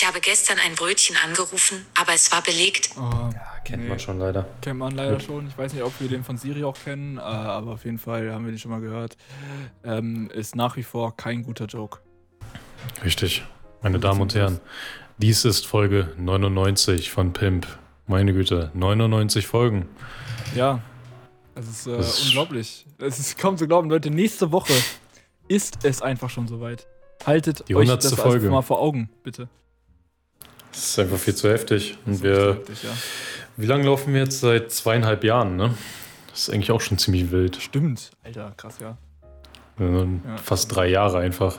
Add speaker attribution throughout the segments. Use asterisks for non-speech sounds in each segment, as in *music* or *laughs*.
Speaker 1: Ich habe gestern ein Brötchen angerufen, aber es war belegt.
Speaker 2: Oh,
Speaker 3: Ja, kennt
Speaker 2: Nee.
Speaker 3: man schon leider.
Speaker 2: kennt man leider
Speaker 3: Gut.
Speaker 2: schon. Ich weiß nicht, ob wir den von Siri auch kennen, äh, aber auf jeden Fall haben wir den schon mal gehört. Ähm, ist nach wie vor kein guter Joke.
Speaker 3: Richtig. Meine Damen und Herren, dies ist Folge 99 von Pimp. Meine Güte, 99 Folgen.
Speaker 2: Ja, es ist, äh,
Speaker 3: Das ist-
Speaker 2: unglaublich. Es ist kaum zu glauben, Leute. Nächste Woche ist es einfach schon soweit. Haltet
Speaker 3: Die
Speaker 2: euch
Speaker 3: 100.
Speaker 2: das also
Speaker 3: Folge.
Speaker 2: mal vor Augen, bitte.
Speaker 3: Das ist einfach viel zu heftig. Und
Speaker 2: Das
Speaker 3: wir,
Speaker 2: heftig, ja.
Speaker 3: wie lange laufen wir jetzt? Seit zweieinhalb Jahren, ne? Das ist eigentlich auch schon ziemlich wild.
Speaker 2: Stimmt. Alter, krass, ja.
Speaker 3: Also
Speaker 2: Ja.
Speaker 3: Fast drei Jahre einfach.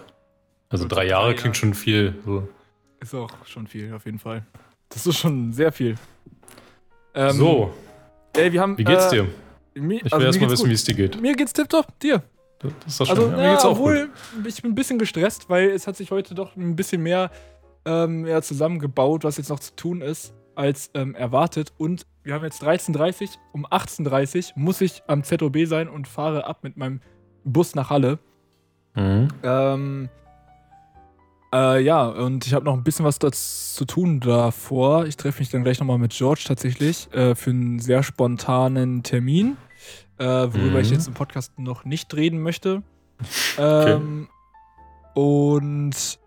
Speaker 3: Also
Speaker 2: Gut,
Speaker 3: drei Jahre
Speaker 2: drei
Speaker 3: klingt
Speaker 2: Jahre.
Speaker 3: schon viel. So,
Speaker 2: Ist auch schon viel, auf jeden Fall. Das ist schon sehr viel. Ähm,
Speaker 3: so
Speaker 2: Ey, wir haben.
Speaker 3: wie geht's
Speaker 2: äh,
Speaker 3: dir?
Speaker 2: Mir,
Speaker 3: Ich will
Speaker 2: also
Speaker 3: erst
Speaker 2: mir
Speaker 3: mal
Speaker 2: geht's
Speaker 3: wissen,
Speaker 2: gut.
Speaker 3: wie es dir geht.
Speaker 2: Mir geht's tipptopp, dir.
Speaker 3: Das ist doch schön.
Speaker 2: Also,
Speaker 3: ja, mir
Speaker 2: ja,
Speaker 3: geht's auch gut.
Speaker 2: obwohl, ich bin ein bisschen gestresst, weil es hat sich heute doch ein bisschen mehr ähm, ja, zusammengebaut, was jetzt noch zu tun ist, als ähm, erwartet. Und wir haben jetzt 13.30 Uhr. Um 18.30 Uhr muss ich am ZOB sein und fahre ab mit meinem Bus nach Halle.
Speaker 3: Mhm.
Speaker 2: Ähm, äh, ja, und ich habe noch ein bisschen was dazu zu tun davor. Ich treffe mich dann gleich nochmal mit George tatsächlich äh, für einen sehr spontanen Termin, äh, worüber
Speaker 3: Mhm.
Speaker 2: ich jetzt im Podcast noch nicht reden möchte. *laughs* Ähm, Und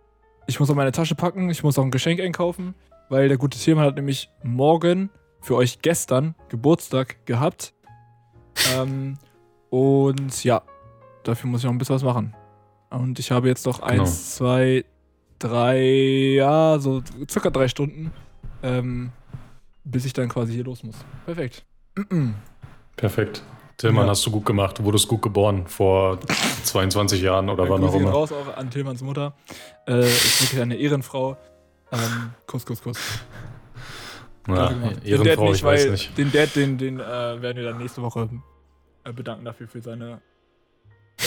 Speaker 2: ich muss auch meine Tasche packen, ich muss auch ein Geschenk einkaufen, weil der gute Tiermann hat nämlich morgen für euch gestern Geburtstag gehabt. ähm, und ja, dafür muss ich noch ein bisschen was machen. Und ich habe jetzt noch
Speaker 3: Genau.
Speaker 2: eins, zwei, drei, ja, so circa drei Stunden, ähm, bis ich dann quasi hier los muss. Perfekt.
Speaker 3: Perfekt. Tillmann,
Speaker 2: Ja.
Speaker 3: hast du gut gemacht. Du wurdest gut geboren vor 22 Jahren oder wann auch immer.
Speaker 2: raus auch an Tillmanns Mutter. Äh, ist wirklich eine Ehrenfrau. Ähm, Kuss, Kuss, Kuss.
Speaker 3: Ja, Ehrenfrau,
Speaker 2: nicht,
Speaker 3: ich weiß nicht.
Speaker 2: Den Dad, den, den äh, werden wir dann nächste Woche äh, bedanken dafür für seine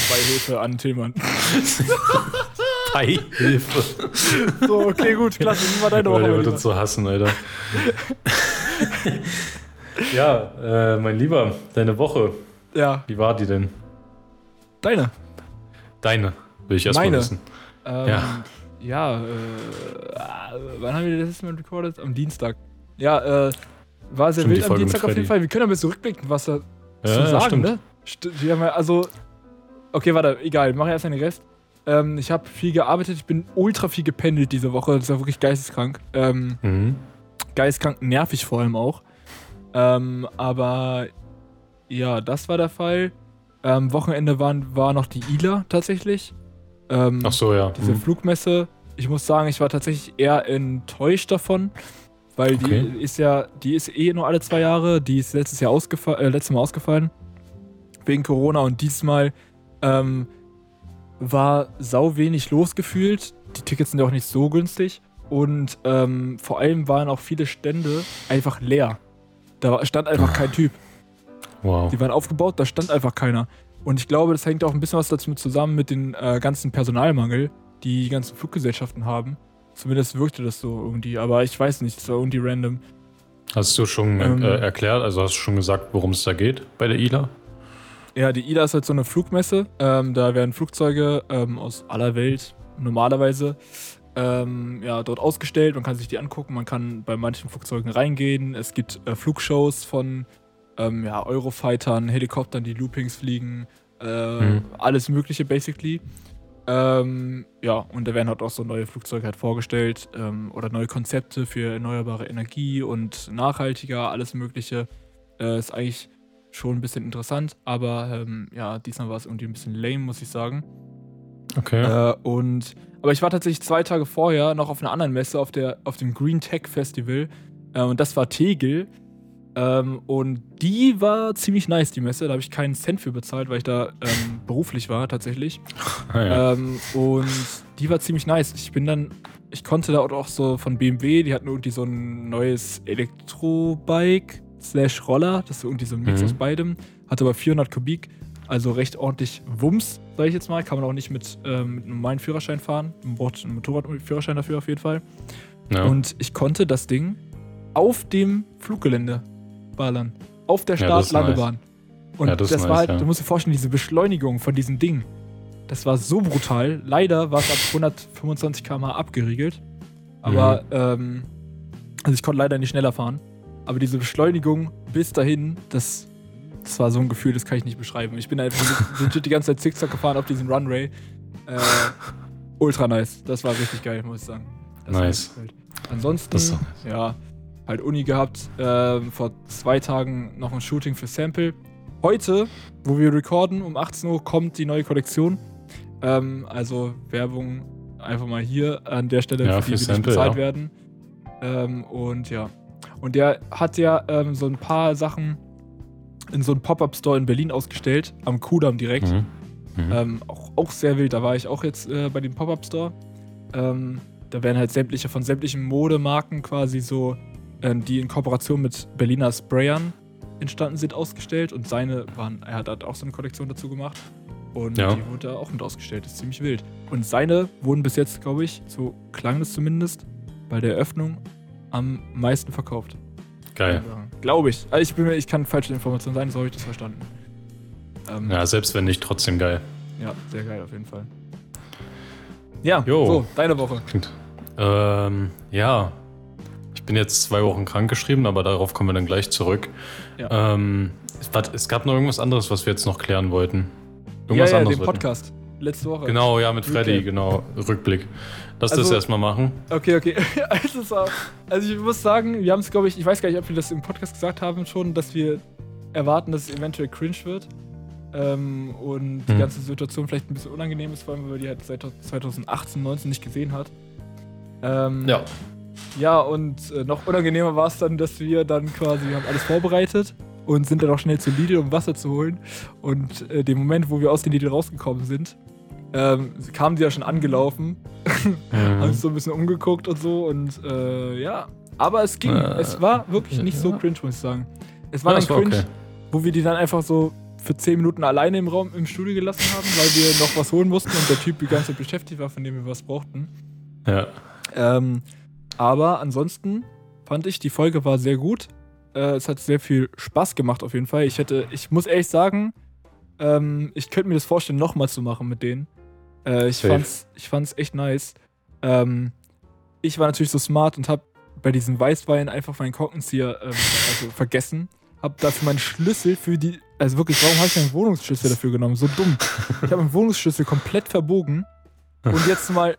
Speaker 2: Beihilfe an Tillmann. *laughs*
Speaker 3: Beihilfe.
Speaker 2: so, okay, gut, klasse. Wie war deine Woche?
Speaker 3: der wird uns so hassen, Alter. ja, äh, mein Lieber, deine Woche,
Speaker 2: Ja,
Speaker 3: wie war die denn?
Speaker 2: deine.
Speaker 3: Deine, will ich erst mal wissen.
Speaker 2: Ähm,
Speaker 3: Ja.
Speaker 2: ja. äh, wann haben wir das letzte Mal recorded? Am Dienstag. Ja, äh, war sehr
Speaker 3: Stimmt,
Speaker 2: wild am Dienstag auf jeden. Fall. Wir können aber zurückblicken, was da
Speaker 3: Ja,
Speaker 2: zu
Speaker 3: ja,
Speaker 2: sagen,
Speaker 3: stimmt.
Speaker 2: ne? St wir haben ja, also, okay, warte, egal, mach erst den Rest. Ähm, ich habe viel gearbeitet, ich bin ultra viel gependelt diese Woche, das war wirklich geisteskrank. Ähm,
Speaker 3: Mhm.
Speaker 2: geisteskrank nervig vor allem auch. Ähm, aber ja, das war der Fall. Ähm, Wochenende waren, war noch die ILA tatsächlich. Ähm,
Speaker 3: Ach so, ja.
Speaker 2: diese
Speaker 3: Mhm.
Speaker 2: Flugmesse. Ich muss sagen, ich war tatsächlich eher enttäuscht davon, weil die
Speaker 3: Okay.
Speaker 2: ist ja, die ist eh nur alle zwei Jahre. Die ist letztes Jahr ausgefallen, äh, letztes Mal ausgefallen wegen Corona und diesmal ähm, war sau wenig losgefühlt. Die Tickets sind ja auch nicht so günstig und ähm, vor allem waren auch viele Stände einfach leer. Da stand einfach kein Typ.
Speaker 3: Wow.
Speaker 2: Die waren aufgebaut, da stand einfach keiner. Und ich glaube, das hängt auch ein bisschen was dazu mit zusammen mit dem äh, ganzen Personalmangel, die die ganzen Fluggesellschaften haben. Zumindest wirkte das so irgendwie, aber ich weiß nicht, es war irgendwie random.
Speaker 3: Hast du schon
Speaker 2: Ähm,
Speaker 3: äh, erklärt, also hast du schon gesagt, worum es da geht bei der ILA?
Speaker 2: Ja, die IDA ist halt so eine Flugmesse. Ähm, da werden Flugzeuge ähm, aus aller Welt normalerweise ähm, ja, dort ausgestellt. Man kann sich die angucken, man kann bei manchen Flugzeugen reingehen. Es gibt äh, Flugshows von ähm, ja, Eurofightern, Helikoptern, die Loopings fliegen, äh,
Speaker 3: Mhm.
Speaker 2: alles Mögliche basically. Ähm, ja, und da werden halt auch so neue Flugzeuge halt vorgestellt ähm, oder neue Konzepte für erneuerbare Energie und nachhaltiger, alles Mögliche. Äh, ist eigentlich schon ein bisschen interessant, aber ähm, ja, diesmal war es irgendwie ein bisschen lame, muss ich sagen.
Speaker 3: Okay.
Speaker 2: Äh, und aber ich war tatsächlich zwei Tage vorher noch auf einer anderen Messe, auf, der, auf dem Green Tech Festival. Äh, und das war Tegel. Ähm, und die war ziemlich nice, die Messe. Da habe ich keinen Cent für bezahlt, weil ich da ähm, *laughs* beruflich war, tatsächlich. *laughs*
Speaker 3: ah, ja.
Speaker 2: Ähm, und die war ziemlich nice. Ich bin dann, ich konnte da auch so von BMW, die hatten irgendwie so ein neues Elektrobike slash Roller, das ist irgendwie so ein Mix
Speaker 3: Mhm.
Speaker 2: aus beidem, hatte aber 400 Kubik, also recht ordentlich Wumms, sag ich jetzt mal. Kann man auch nicht mit, ähm, mit einem normalen Führerschein fahren. Man braucht einen Motorradführerschein dafür auf jeden Fall.
Speaker 3: ja.
Speaker 2: Und ich konnte das Ding auf dem Fluggelände ballern. Auf der
Speaker 3: Ja,
Speaker 2: Startlandebahn. Und
Speaker 3: Ja,
Speaker 2: das,
Speaker 3: das ist
Speaker 2: war
Speaker 3: nice,
Speaker 2: halt,
Speaker 3: ja.
Speaker 2: du musst dir vorstellen, diese Beschleunigung von diesem Ding. Das war so brutal. Leider war es ab *laughs* 125 km/h abgeriegelt. Aber, ähm, also ich konnte leider nicht schneller fahren. Aber diese Beschleunigung bis dahin, das, das war so ein Gefühl, das kann ich nicht beschreiben. Ich bin einfach *laughs* legit die ganze Zeit Zickzack gefahren auf diesem Runway. Äh, ultra nice. Das war richtig geil, muss ich sagen. Das
Speaker 3: Nice.
Speaker 2: Ansonsten,
Speaker 3: doch
Speaker 2: ja, halt Uni gehabt. Ähm, vor zwei Tagen noch ein Shooting für Sample. Heute, wo wir recorden, um 18 Uhr kommt die neue Kollektion. Ähm, also Werbung einfach mal hier an der Stelle,
Speaker 3: Ja,
Speaker 2: für die
Speaker 3: für Sample,
Speaker 2: bezahlt
Speaker 3: ja.
Speaker 2: werden. Ähm, und ja. Und der hat ja ähm, so ein paar Sachen in so einem Pop-Up-Store in Berlin ausgestellt, am Kudamm direkt.
Speaker 3: Mhm. Mhm.
Speaker 2: Ähm, auch, auch sehr wild. Da war ich auch jetzt äh, bei dem Pop-Up-Store. Ähm, da werden halt sämtliche von sämtlichen Modemarken quasi so, die in Kooperation mit Berliner Sprayern entstanden sind, ausgestellt. Und seine waren, er hat auch so eine Kollektion dazu gemacht. Und
Speaker 3: Ja.
Speaker 2: die wurde da auch mit ausgestellt. Das ist ziemlich wild. Und seine wurden bis jetzt, glaube ich, so klang es zumindest, bei der Eröffnung am meisten verkauft.
Speaker 3: Geil.
Speaker 2: Glaube ich. Also ich, bin, ich kann falsche Informationen sein, so habe ich das verstanden. Ähm,
Speaker 3: Ja, selbst wenn nicht, trotzdem geil.
Speaker 2: ja, sehr geil auf jeden Fall. Ja,
Speaker 3: Jo.
Speaker 2: so, deine Woche.
Speaker 3: Ähm, ja. Ich bin jetzt zwei Wochen krankgeschrieben, aber darauf kommen wir dann gleich zurück.
Speaker 2: Ja.
Speaker 3: Ähm, es, gab noch irgendwas anderes, was wir jetzt noch klären wollten.
Speaker 2: Ja,
Speaker 3: Irgendwas
Speaker 2: ja,
Speaker 3: anderes
Speaker 2: den Podcast. Letzte Woche.
Speaker 3: Genau, ja, mit Freddy,
Speaker 2: Recap.
Speaker 3: genau. Rückblick. Lass das
Speaker 2: Also-
Speaker 3: erstmal machen.
Speaker 2: Okay, okay. *laughs* Also, also ich muss sagen, wir haben es, glaube ich, ich weiß gar nicht, ob wir das im Podcast gesagt haben schon, dass wir erwarten, dass es eventuell cringe wird. Ähm, und die
Speaker 3: Hm.
Speaker 2: ganze Situation vielleicht ein bisschen unangenehm ist, vor allem, weil man die halt seit 2018, 19 nicht gesehen hat. Ähm, Ja, und äh, noch unangenehmer war es dann, dass wir dann quasi, wir haben alles vorbereitet und sind dann auch schnell zu Lidl, um Wasser zu holen. Und äh, dem Moment, wo wir aus den Lidl rausgekommen sind, ähm, kamen die ja schon angelaufen, *laughs* haben
Speaker 3: Mhm.
Speaker 2: sich so ein bisschen umgeguckt und so und äh, ja. Aber es ging.
Speaker 3: Äh,
Speaker 2: es war wirklich nicht so
Speaker 3: ja.
Speaker 2: cringe, muss ich sagen. Es war
Speaker 3: Ja,
Speaker 2: dann
Speaker 3: war
Speaker 2: cringe,
Speaker 3: okay.
Speaker 2: wo wir die dann einfach so für 10 Minuten alleine im Raum im Studio gelassen haben, weil wir noch was holen mussten und der Typ die ganze Zeit beschäftigt war, von dem wir was brauchten.
Speaker 3: Ja.
Speaker 2: Ähm, aber ansonsten fand ich, die Folge war sehr gut. Äh, es hat sehr viel Spaß gemacht auf jeden Fall. Ich hätte, ich muss ehrlich sagen, ähm, ich könnte mir das vorstellen, nochmal zu machen mit denen. Äh, ich,
Speaker 3: Safe.
Speaker 2: fand's, ich fand's echt nice. Ähm, ich war natürlich so smart und hab bei diesem Weißwein einfach meinen Korkenzieher ähm, also vergessen. Hab dafür meinen Schlüssel für die. Also wirklich, warum habe ich meinen Wohnungsschlüssel dafür genommen? So dumm. Ich habe meinen Wohnungsschlüssel komplett verbogen. Und jetzt mal,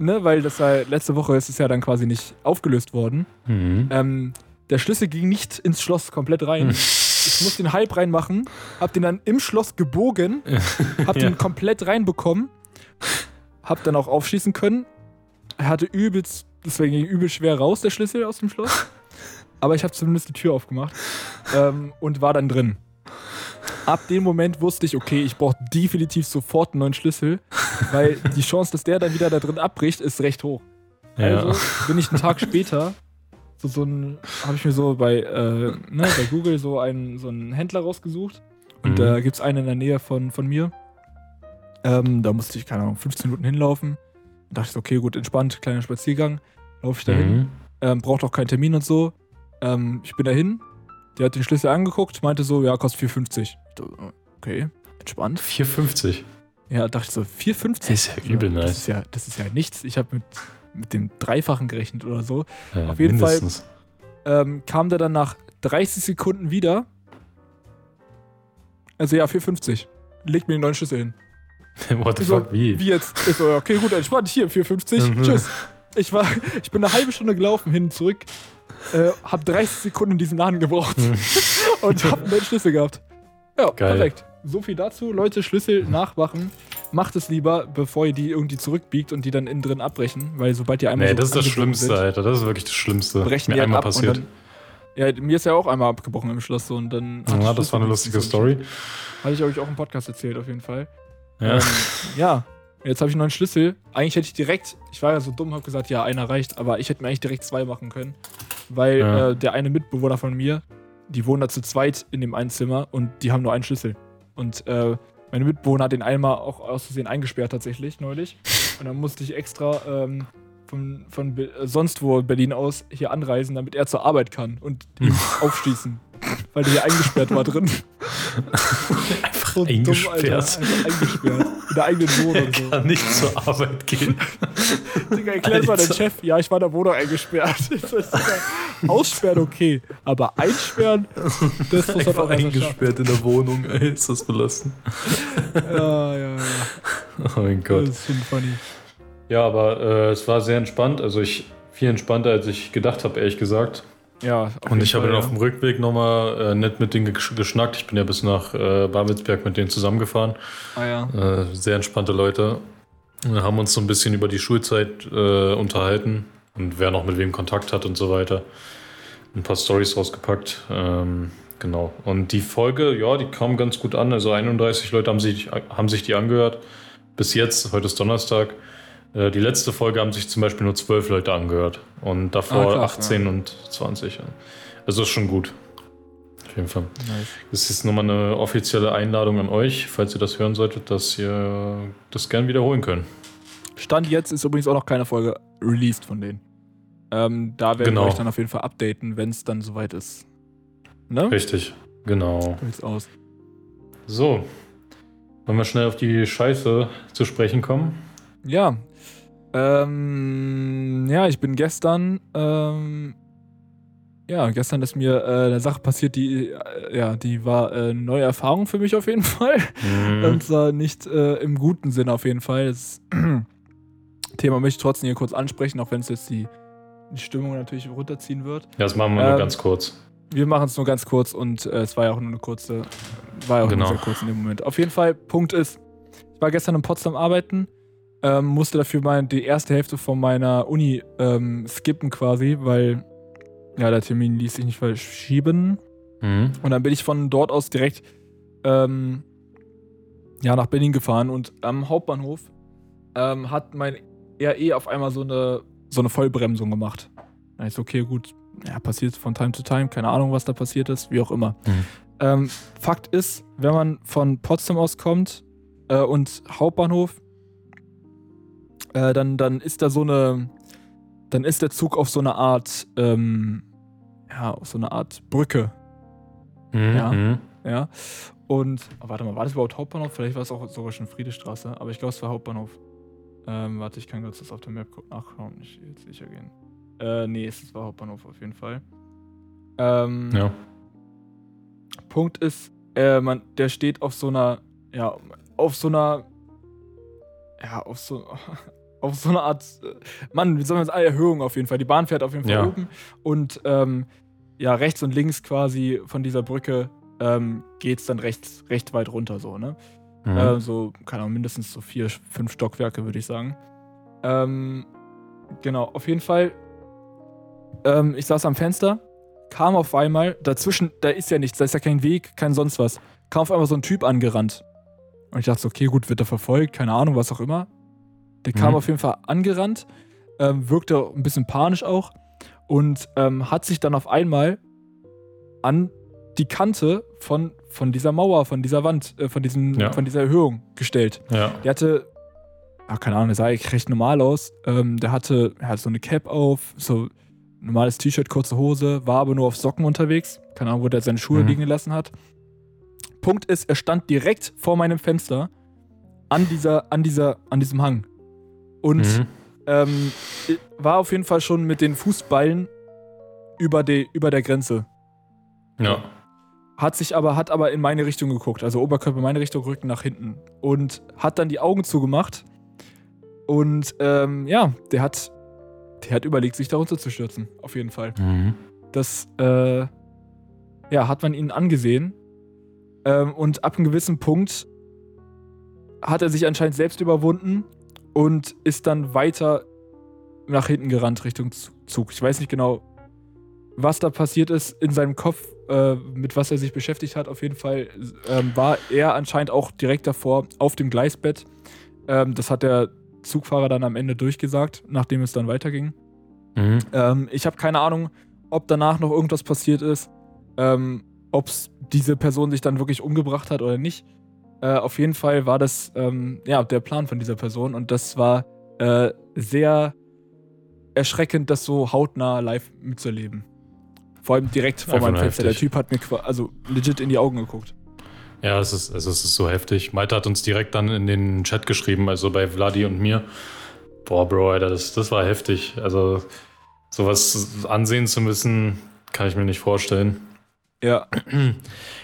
Speaker 2: ne, weil das war letzte Woche ist es ja dann quasi nicht aufgelöst worden.
Speaker 3: Mhm.
Speaker 2: Ähm, der Schlüssel ging nicht ins Schloss komplett rein.
Speaker 3: Hm. *laughs*
Speaker 2: Ich musste den halb reinmachen, hab den dann im Schloss gebogen, *laughs* hab
Speaker 3: Ja.
Speaker 2: den komplett reinbekommen, hab dann auch aufschließen können. Er hatte übelst, deswegen ging übel schwer raus, der Schlüssel aus dem Schloss. *laughs* Aber ich habe zumindest die Tür aufgemacht ähm, und war dann drin. Ab dem Moment wusste ich, okay, ich brauche definitiv sofort einen neuen Schlüssel, weil die Chance, dass der dann wieder da drin abbricht, ist recht hoch.
Speaker 3: Ja.
Speaker 2: Also bin ich einen Tag später, so, so ein, habe ich mir so bei, äh, ne, bei Google so einen, so einen Händler rausgesucht. Und
Speaker 3: Mhm.
Speaker 2: da gibt es einen in der Nähe von, von mir. Ähm, da musste ich, keine Ahnung, 15 Minuten hinlaufen. Da dachte ich so, okay, gut, entspannt, kleiner Spaziergang. Laufe ich dahin.
Speaker 3: Mhm.
Speaker 2: Ähm, braucht auch keinen Termin und so. Ähm, ich bin dahin. Der hat den Schlüssel angeguckt, meinte so, ja, kostet 4,50. Okay, entspannt.
Speaker 3: 4,50.
Speaker 2: Ja, dachte ich so, 4,50.
Speaker 3: Das ist ja übel
Speaker 2: Das
Speaker 3: nice.
Speaker 2: ist ja, das ist ja nichts. Ich habe mit, mit dem Dreifachen gerechnet oder so.
Speaker 3: Ja,
Speaker 2: auf jeden Fall-
Speaker 3: mindestens.
Speaker 2: ähm, kam der dann nach 30 Sekunden wieder. Also ja, 4,50. Legt mir den neuen Schlüssel hin. *laughs*
Speaker 3: What the
Speaker 2: Ich so,
Speaker 3: fuck, wie?
Speaker 2: Wie jetzt? Ich so, okay, gut, entspannt, hier, 4,50.
Speaker 3: Mhm.
Speaker 2: Tschüss. Ich, war, ich bin eine halbe Stunde gelaufen, hin und zurück. Äh, hab 30 Sekunden in diesem Laden gebraucht
Speaker 3: Mhm. *laughs*
Speaker 2: und hab einen neuen Schlüssel gehabt. Ja,
Speaker 3: Geil.
Speaker 2: perfekt. So viel dazu. Leute, Schlüssel nachmachen. Macht es lieber, bevor ihr die irgendwie zurückbiegt und die dann innen drin abbrechen. Weil sobald die einmal
Speaker 3: Nee,
Speaker 2: so
Speaker 3: das ist das Schlimmste,
Speaker 2: sind,
Speaker 3: Alter. Das ist wirklich das Schlimmste.
Speaker 2: brechen
Speaker 3: Mir
Speaker 2: die halt
Speaker 3: einmal
Speaker 2: ab
Speaker 3: passiert.
Speaker 2: dann. Ja, mir ist ja auch einmal abgebrochen im Schloss so und dann.
Speaker 3: ja,
Speaker 2: das
Speaker 3: war eine lustige Story.
Speaker 2: Hatte ich euch auch im Podcast erzählt, auf jeden Fall.
Speaker 3: Ja.
Speaker 2: Ähm, ja. Jetzt habe ich einen neuen Schlüssel. Eigentlich hätte ich direkt, ich war ja so dumm, habe gesagt, ja, einer reicht, aber ich hätte mir eigentlich direkt zwei machen können. Weil
Speaker 3: Ja.
Speaker 2: äh, der eine Mitbewohner von mir, die wohnen da zu zweit in dem einen Zimmer und die haben nur einen Schlüssel. Und äh, meine Mitbewohner hat den einmal auch aus Versehen eingesperrt tatsächlich neulich. *laughs* Und dann musste ich extra ähm, von, von Be äh, sonst wo Berlin aus hier anreisen, damit er zur Arbeit kann und ihm *laughs* aufschließen. Weil der hier eingesperrt war drin. *laughs* So dumm,
Speaker 3: eingesperrt.
Speaker 2: Alter. Einfach eingesperrt. In der eigenen Wohnung. So.
Speaker 3: Kann nicht zur Arbeit gehen. *laughs*
Speaker 2: Digga, erklär mal den Chef. Ja, ich war in der Wohnung eingesperrt. *laughs* Aussperren okay, aber einsperren, das muss man auch
Speaker 3: eingesperrt in der Wohnung, ey, ist das belassen.
Speaker 2: Ja, ja, ja. *laughs*
Speaker 3: Oh mein Gott.
Speaker 2: Das ist schon funny.
Speaker 3: Ja, aber äh, es war sehr entspannt. Also ich viel entspannter, als ich gedacht habe, ehrlich gesagt.
Speaker 2: Ja,
Speaker 3: Und ich habe dann
Speaker 2: ja.
Speaker 3: auf dem Rückweg nochmal äh, nett mit denen gesch- geschnackt. Ich bin ja bis nach äh, Babelsberg mit denen zusammengefahren.
Speaker 2: Ah, ja.
Speaker 3: Äh, sehr entspannte Leute. Wir haben uns so ein bisschen über die Schulzeit äh, unterhalten und wer noch mit wem Kontakt hat und so weiter. Ein paar Stories rausgepackt. Ähm, genau. Und die Folge, ja, die kam ganz gut an. Also 31 Leute haben sich, haben sich die angehört. Bis jetzt, heute ist Donnerstag. Äh, die letzte Folge haben sich zum Beispiel nur 12 Leute angehört. Und davor
Speaker 2: Ah, krass,
Speaker 3: 18 und 20. Ja. Also ist schon gut. Auf jeden Fall.
Speaker 2: Nice.
Speaker 3: Das ist nochmal eine offizielle Einladung an euch, falls ihr das hören solltet, dass ihr das gern wiederholen könnt.
Speaker 2: Stand jetzt ist übrigens auch noch keine Folge released von denen. Ähm, da werden
Speaker 3: Genau.
Speaker 2: wir euch dann auf jeden Fall updaten, wenn es dann soweit ist. Ne?
Speaker 3: Richtig, genau.
Speaker 2: So sieht's aus.
Speaker 3: So, wollen wir schnell auf die Scheiße zu sprechen kommen?
Speaker 2: Ja. Ähm, ja, ich bin gestern, ähm, ja, gestern ist mir äh, eine Sache passiert, die, äh, ja, die war äh, eine neue Erfahrung für mich auf jeden *laughs* Fall.
Speaker 3: Mhm.
Speaker 2: Und zwar nicht äh, im guten Sinn auf jeden Fall. Das *clears throat* Thema möchte ich trotzdem hier kurz ansprechen, auch wenn es jetzt die, die Stimmung natürlich runterziehen wird.
Speaker 3: Ja, das machen wir nur
Speaker 2: Ähm,
Speaker 3: ganz kurz.
Speaker 2: Wir machen es nur ganz kurz und äh, es war ja auch nur eine kurze, war ja auch
Speaker 3: Genau.
Speaker 2: nur sehr kurz in dem Moment. Auf jeden Fall, Punkt ist, ich war gestern in Potsdam arbeiten, ähm, musste dafür mein, die erste Hälfte von meiner Uni ähm, skippen quasi, weil ja, der Termin ließ sich nicht verschieben.
Speaker 3: Mhm.
Speaker 2: Und dann bin ich von dort aus direkt ähm, ja, nach Berlin gefahren und am Hauptbahnhof ähm, hat mein RE auf einmal so eine, so eine Vollbremsung gemacht. Da ich so, okay, gut, ja, passiert von Time to Time, keine Ahnung, was da passiert ist, wie auch immer.
Speaker 3: Mhm.
Speaker 2: Ähm, Fakt ist, wenn man von Potsdam aus kommt äh, und Hauptbahnhof, äh, dann, dann ist da so eine, dann ist der Zug auf so eine Art, ähm, ja, auf so eine Art Brücke
Speaker 3: Mhm.
Speaker 2: Ja.
Speaker 3: Mhm.
Speaker 2: ja. Und, oh, warte mal, war das überhaupt Hauptbahnhof? Vielleicht war es auch sogar schon Friedestraße, aber ich glaube, es war Hauptbahnhof. Ähm, warte, ich kann kurz das auf der Map nachschauen, ich will jetzt sicher gehen. Äh, nee, es war Hauptbahnhof auf jeden Fall. Ähm,
Speaker 3: Ja.
Speaker 2: Punkt ist, äh, man, der steht auf so einer, ja, auf so einer, ja, auf so, *laughs* auf so einer Art, äh, Mann, wie soll man das, ah, Erhöhung auf jeden Fall. Die Bahn fährt auf jeden Fall
Speaker 3: Ja.
Speaker 2: oben und, ähm, ja, rechts und links quasi von dieser Brücke ähm, geht es dann rechts, recht weit runter, so, ne?
Speaker 3: Mhm.
Speaker 2: Äh, so, keine Ahnung, mindestens so vier, fünf Stockwerke, würde ich sagen. Ähm, genau, auf jeden Fall. Ähm, ich saß am Fenster, kam auf einmal, dazwischen, da ist ja nichts, da ist ja kein Weg, kein sonst was. Kam auf einmal so ein Typ angerannt. Und ich dachte so, okay, gut, wird er verfolgt, keine Ahnung, was auch immer. Der kam
Speaker 3: Mhm.
Speaker 2: auf jeden Fall angerannt, ähm, wirkte ein bisschen panisch auch und ähm, hat sich dann auf einmal an die Kante von, von dieser Mauer, von dieser Wand, äh, von, diesem,
Speaker 3: Ja.
Speaker 2: von dieser Erhöhung gestellt.
Speaker 3: ja.
Speaker 2: Der hatte, ach, keine Ahnung, der sah eigentlich recht normal aus. Ähm, der hatte, er hatte so eine Cap auf, so normales T-Shirt, kurze Hose, war aber nur auf Socken unterwegs. Keine Ahnung, wo der seine Schuhe
Speaker 3: Mhm.
Speaker 2: liegen gelassen hat. Punkt ist, er stand direkt vor meinem Fenster an dieser, an dieser, an diesem Hang. Und
Speaker 3: Mhm.
Speaker 2: ähm, war auf jeden Fall schon mit den Fußballen über, die, über der Grenze.
Speaker 3: Ja.
Speaker 2: Hat sich aber, hat aber in meine Richtung geguckt, also Oberkörper in meine Richtung, Rücken nach hinten. Und hat dann die Augen zugemacht. Und ähm, ja, der hat, der hat überlegt, sich darunter zu stürzen. Auf jeden Fall.
Speaker 3: Mhm.
Speaker 2: Das, äh, ja, hat man ihn angesehen. Ähm, und ab einem gewissen Punkt hat er sich anscheinend selbst überwunden und ist dann weiter nach hinten gerannt Richtung Zug. Ich weiß nicht genau, was da passiert ist in seinem Kopf, äh, mit was er sich beschäftigt hat. Auf jeden Fall ähm, war er anscheinend auch direkt davor auf dem Gleisbett. Ähm, das hat der Zugfahrer dann am Ende durchgesagt, nachdem es dann weiterging.
Speaker 3: Mhm.
Speaker 2: Ähm, ich habe keine Ahnung, ob danach noch irgendwas passiert ist, ähm, ob diese Person sich dann wirklich umgebracht hat oder nicht. Äh, auf jeden Fall war das ähm, ja der Plan von dieser Person und das war äh, sehr erschreckend, das so hautnah live mitzuerleben. Vor allem direkt vor meinem Fenster. Der. Typ hat mir also legit in die Augen geguckt.
Speaker 3: Ja, es ist, also es ist so heftig. Malte hat uns direkt dann in den Chat geschrieben, also bei Vladi und mir. boah, Bro, Alter, das, das war heftig. Also, sowas ansehen zu müssen, kann ich mir nicht vorstellen.
Speaker 2: Ja.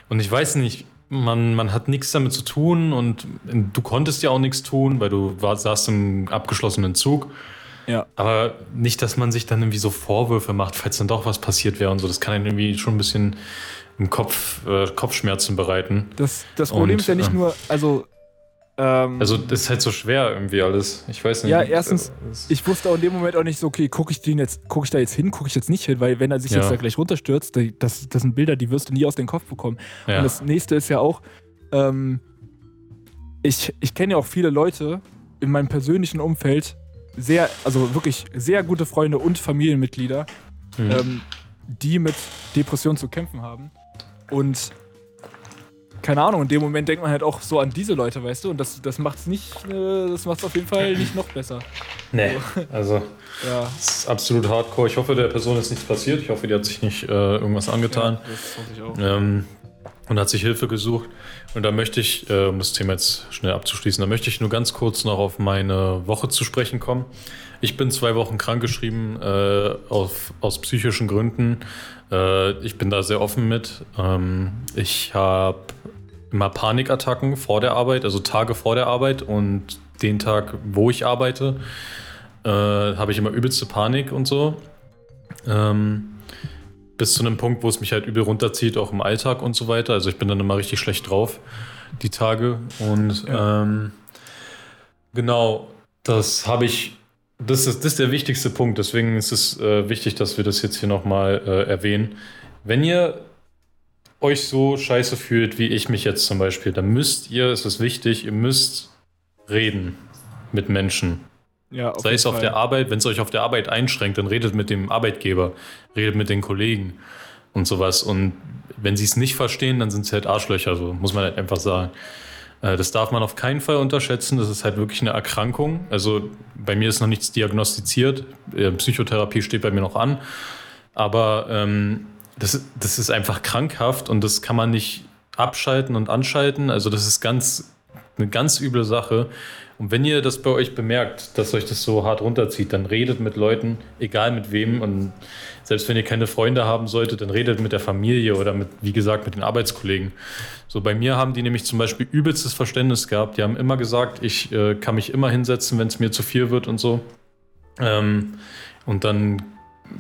Speaker 3: Und ich weiß nicht, man, man hat nichts damit zu tun und du konntest ja auch nichts tun, weil du war, saßt im abgeschlossenen Zug.
Speaker 2: Ja.
Speaker 3: Aber nicht, dass man sich dann irgendwie so Vorwürfe macht, falls dann doch was passiert wäre und so. Das kann einen irgendwie schon ein bisschen im Kopf äh, Kopfschmerzen bereiten.
Speaker 2: Das, das Problem
Speaker 3: Und,
Speaker 2: ist ja nicht
Speaker 3: äh,
Speaker 2: nur, also. Ähm,
Speaker 3: Also das ist halt so schwer irgendwie alles. Ich weiß nicht.
Speaker 2: Ja, erstens,
Speaker 3: äh,
Speaker 2: ich wusste auch in dem Moment auch nicht so, okay, gucke ich den jetzt, gucke ich da jetzt hin, gucke ich jetzt nicht hin, weil wenn er sich
Speaker 3: Ja.
Speaker 2: jetzt da gleich runterstürzt, das, das sind Bilder, die wirst du nie aus dem Kopf bekommen.
Speaker 3: ja.
Speaker 2: Und das nächste ist ja auch, ähm, ich, ich kenne ja auch viele Leute in meinem persönlichen Umfeld, sehr, also wirklich sehr gute Freunde und Familienmitglieder,
Speaker 3: Mhm.
Speaker 2: ähm, die mit Depressionen zu kämpfen haben. Und keine Ahnung, in dem Moment denkt man halt auch so an diese Leute, weißt du? Und das, das macht es nicht, äh, das macht es auf jeden Fall nicht noch besser.
Speaker 3: nee, *laughs* also
Speaker 2: Ja.
Speaker 3: das ist absolut hardcore. Ich hoffe, der Person ist nichts passiert. Ich hoffe, die hat sich nicht äh, irgendwas angetan.
Speaker 2: Ja, das hoffe ich auch.
Speaker 3: ähm, und hat sich Hilfe gesucht. Und da möchte ich, äh, um das Thema jetzt schnell abzuschließen, da möchte ich nur ganz kurz noch auf meine Woche zu sprechen kommen. Ich bin zwei Wochen krankgeschrieben äh, auf, aus psychischen Gründen. Äh, ich bin da sehr offen mit. Ähm, ich habe immer Panikattacken vor der Arbeit, also Tage vor der Arbeit und den Tag, wo ich arbeite, äh, habe ich immer übelste Panik und so. Ähm, bis zu einem Punkt, wo es mich halt übel runterzieht, auch im Alltag und so weiter. Also ich bin dann immer richtig schlecht drauf, die Tage. Und
Speaker 2: Ja.
Speaker 3: ähm, genau, das habe ich, das ist, das ist der wichtigste Punkt. Deswegen ist es äh, wichtig, dass wir das jetzt hier nochmal äh, erwähnen. Wenn ihr euch so scheiße fühlt, wie ich mich jetzt zum Beispiel, dann müsst ihr, es ist wichtig, ihr müsst reden mit Menschen.
Speaker 2: Ja, auf
Speaker 3: Sei es
Speaker 2: jeden
Speaker 3: auf
Speaker 2: Fall.
Speaker 3: der Arbeit, wenn es euch auf der Arbeit einschränkt, dann redet mit dem Arbeitgeber, redet mit den Kollegen und sowas. Und wenn sie es nicht verstehen, dann sind sie halt Arschlöcher, so muss man halt einfach sagen. Äh, Das darf man auf keinen Fall unterschätzen. Das ist halt wirklich eine Erkrankung. Also bei mir ist noch nichts diagnostiziert. Äh, Psychotherapie steht bei mir noch an. Aber ähm, das, das ist einfach krankhaft und das kann man nicht abschalten und anschalten. Also das ist ganz, eine ganz üble Sache. Und wenn ihr das bei euch bemerkt, dass euch das so hart runterzieht, dann redet mit Leuten, egal mit wem. Und selbst wenn ihr keine Freunde haben solltet, dann redet mit der Familie oder mit, wie gesagt, mit den Arbeitskollegen. So bei mir haben die nämlich zum Beispiel übelstes Verständnis gehabt. Die haben immer gesagt, ich äh, kann mich immer hinsetzen, wenn es mir zu viel wird und so. Ähm, und dann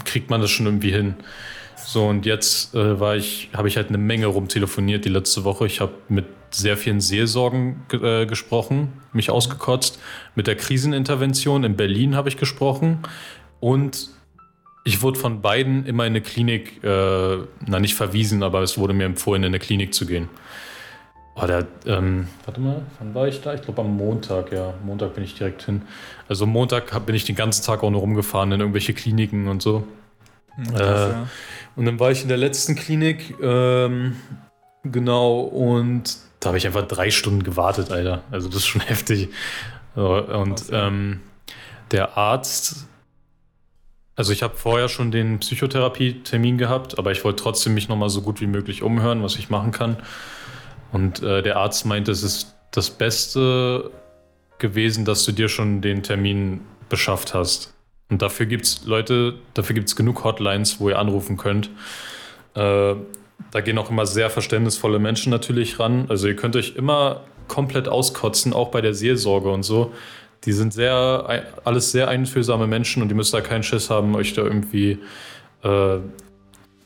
Speaker 3: kriegt man das schon irgendwie hin. So, und jetzt äh, war ich, habe ich halt eine Menge rumtelefoniert die letzte Woche. Ich habe mit sehr vielen Seelsorgen ge äh, gesprochen, mich ausgekotzt. Mit der Krisenintervention in Berlin habe ich gesprochen. Und ich wurde von beiden immer in eine Klinik, äh, na nicht verwiesen, aber es wurde mir empfohlen, in eine Klinik zu gehen. Oh, der, ähm, warte mal, wann war ich da? Ich glaube am Montag, ja. Montag bin ich direkt hin. Also Montag bin ich den ganzen Tag auch nur rumgefahren in irgendwelche Kliniken und so.
Speaker 2: Hm,
Speaker 3: äh,
Speaker 2: ja.
Speaker 3: Und dann war ich in der letzten Klinik, ähm, genau, und da habe ich einfach drei Stunden gewartet, Alter. Also das ist schon *laughs* heftig. Und ähm, der Arzt, also ich habe vorher schon den Psychotherapie-Termin gehabt, aber ich wollte trotzdem mich nochmal so gut wie möglich umhören, was ich machen kann. Und äh, der Arzt meinte, es ist das Beste gewesen, dass du dir schon den Termin beschafft hast. Und dafür gibt es Leute, dafür gibt es genug Hotlines, wo ihr anrufen könnt. Äh, da gehen auch immer sehr verständnisvolle Menschen natürlich ran. Also ihr könnt euch immer komplett auskotzen, auch bei der Seelsorge und so. Die sind sehr, alles sehr einfühlsame Menschen und die müsst da keinen Schiss haben, euch da irgendwie, äh,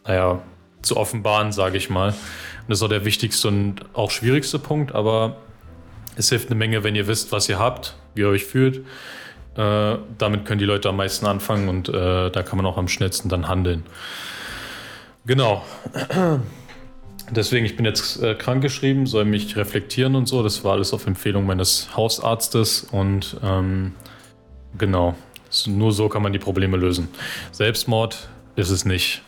Speaker 3: naja, zu offenbaren, sage ich mal. Und das ist auch der wichtigste und auch schwierigste Punkt, aber es hilft eine Menge, wenn ihr wisst, was ihr habt, wie ihr euch fühlt. Äh, damit können die Leute am meisten anfangen und äh, da kann man auch am schnellsten dann handeln. Genau. *clears throat* Deswegen, ich bin jetzt äh, krankgeschrieben, soll mich reflektieren und so. Das war alles auf Empfehlung meines Hausarztes und ähm, genau. Nur so kann man die Probleme lösen. Selbstmord ist es nicht.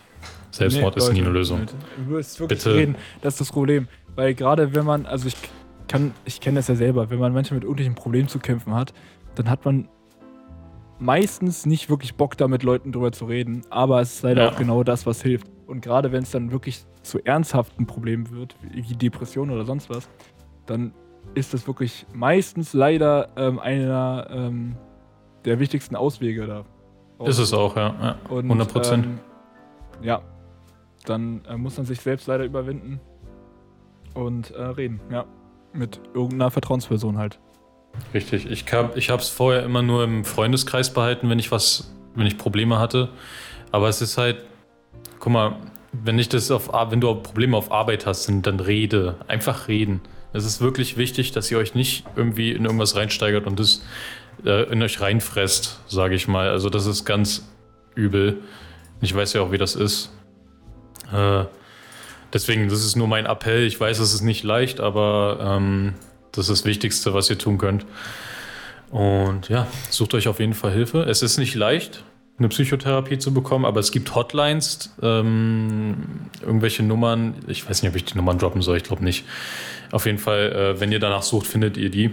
Speaker 3: Selbstmord
Speaker 2: Nee,
Speaker 3: ist nie eine Lösung.
Speaker 2: Leute, Du wirst wirklich
Speaker 3: Bitte.
Speaker 2: reden, das ist das Problem. Weil gerade wenn man, also ich kann, ich kenne das ja selber, wenn man manchmal mit irgendwelchen Problemen zu kämpfen hat, dann hat man meistens nicht wirklich Bock, da mit Leuten drüber zu reden. Aber es ist leider
Speaker 3: Ja.
Speaker 2: auch genau das, was hilft. Und gerade wenn es dann wirklich zu ernsthaften Problemen wird, wie Depression oder sonst was, dann ist das wirklich meistens leider ähm, einer, ähm, der wichtigsten Auswege da.
Speaker 3: Ist es auch, ja. ja.
Speaker 2: Und,
Speaker 3: 100 Prozent.
Speaker 2: Ähm, ja, dann äh, muss man sich selbst leider überwinden und äh, reden, ja. Mit irgendeiner Vertrauensperson halt.
Speaker 3: Richtig. Ich, hab, ich habe es vorher immer nur im Freundeskreis behalten, wenn ich was, wenn ich Probleme hatte. Aber es ist halt, guck mal, wenn ich das auf, wenn du Probleme auf Arbeit hast, dann rede. Einfach reden. Es ist wirklich wichtig, dass ihr euch nicht irgendwie in irgendwas reinsteigert und das äh, in euch reinfresst, sage ich mal. Also das ist ganz übel. Ich weiß ja auch, wie das ist. Äh, deswegen, das ist nur mein Appell. Ich weiß, es ist nicht leicht, aber ähm, das ist das Wichtigste, was ihr tun könnt. Und ja, sucht euch auf jeden Fall Hilfe. Es ist nicht leicht, eine Psychotherapie zu bekommen, aber es gibt Hotlines, ähm, irgendwelche Nummern. Ich weiß nicht, ob ich die Nummern droppen soll, ich glaube nicht. Auf jeden Fall, äh, wenn ihr danach sucht, findet ihr die.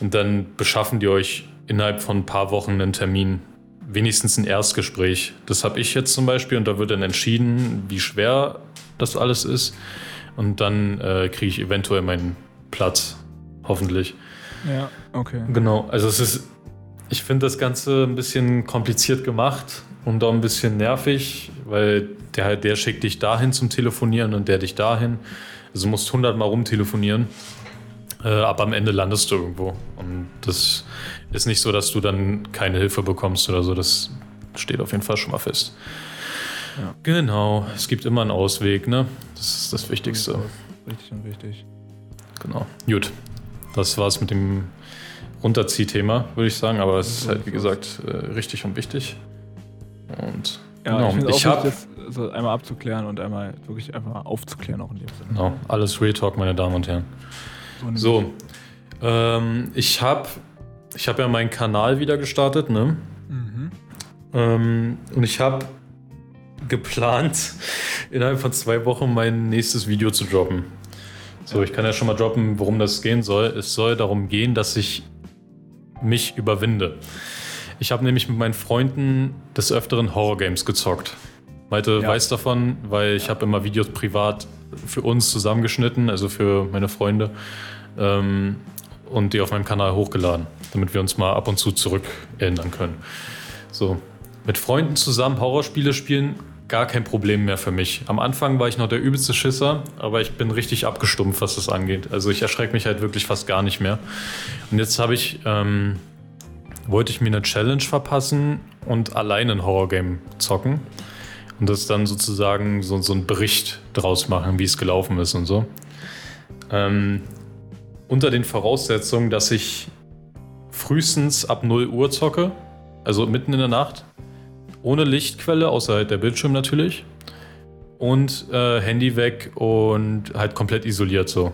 Speaker 3: Und dann beschaffen die euch innerhalb von ein paar Wochen einen Termin. Wenigstens ein Erstgespräch. Das habe ich jetzt zum Beispiel und da wird dann entschieden, wie schwer das alles ist. Und dann äh, kriege ich eventuell meinen Platz. Hoffentlich.
Speaker 2: Ja, okay.
Speaker 3: Genau. Also es ist, ich finde das Ganze ein bisschen kompliziert gemacht und auch ein bisschen nervig, weil der, der schickt dich dahin zum Telefonieren und der dich dahin. Also du musst hundertmal rumtelefonieren. Äh, aber am Ende landest du irgendwo. Und das ist nicht so, dass du dann keine Hilfe bekommst oder so. Das steht auf jeden Fall schon mal fest.
Speaker 2: Ja.
Speaker 3: Genau, es gibt immer einen Ausweg, ne? Das ist das Wichtigste.
Speaker 2: Richtig und wichtig.
Speaker 3: Genau. Gut. Das war's mit dem Runterziehthema, würde ich sagen. Aber es ist halt, wie gesagt, äh, richtig und wichtig. Und
Speaker 2: Ja,
Speaker 3: genau.
Speaker 2: ich
Speaker 3: ich habe
Speaker 2: wichtig, das so einmal abzuklären und einmal wirklich einfach aufzuklären auch in dem Sinne.
Speaker 3: genau, alles Real Talk, meine Damen und Herren.
Speaker 2: nämlich.
Speaker 3: So, ähm, ich habe ich hab ja meinen Kanal wieder gestartet, ne?
Speaker 2: Mhm.
Speaker 3: Ähm, und ich habe geplant, *laughs* innerhalb von zwei Wochen mein nächstes Video zu droppen. So, ich kann ja schon mal droppen, worum das gehen soll. Es soll darum gehen, dass ich mich überwinde. Ich habe nämlich mit meinen Freunden des Öfteren Horror-Games gezockt. Malte
Speaker 2: Ja.
Speaker 3: weiß davon, weil ich habe immer Videos privat für uns zusammengeschnitten, also für meine Freunde, ähm, und die auf meinem Kanal hochgeladen, damit wir uns mal ab und zu zurück erinnern können. So, mit Freunden zusammen Horrorspiele spielen, gar kein Problem mehr für mich. Am Anfang war ich noch der übelste Schisser, aber ich bin richtig abgestumpft, was das angeht. Also ich erschrecke mich halt wirklich fast gar nicht mehr. Und jetzt habe ich, ähm, wollte ich mir eine Challenge verpassen und alleine ein Horrorgame zocken. Und das dann sozusagen so, so einen Bericht draus machen, wie es gelaufen ist und so. Ähm, unter den Voraussetzungen, dass ich frühestens ab 0 Uhr zocke, also mitten in der Nacht, ohne Lichtquelle, außer halt der Bildschirm natürlich, und äh, Handy weg und halt komplett isoliert so.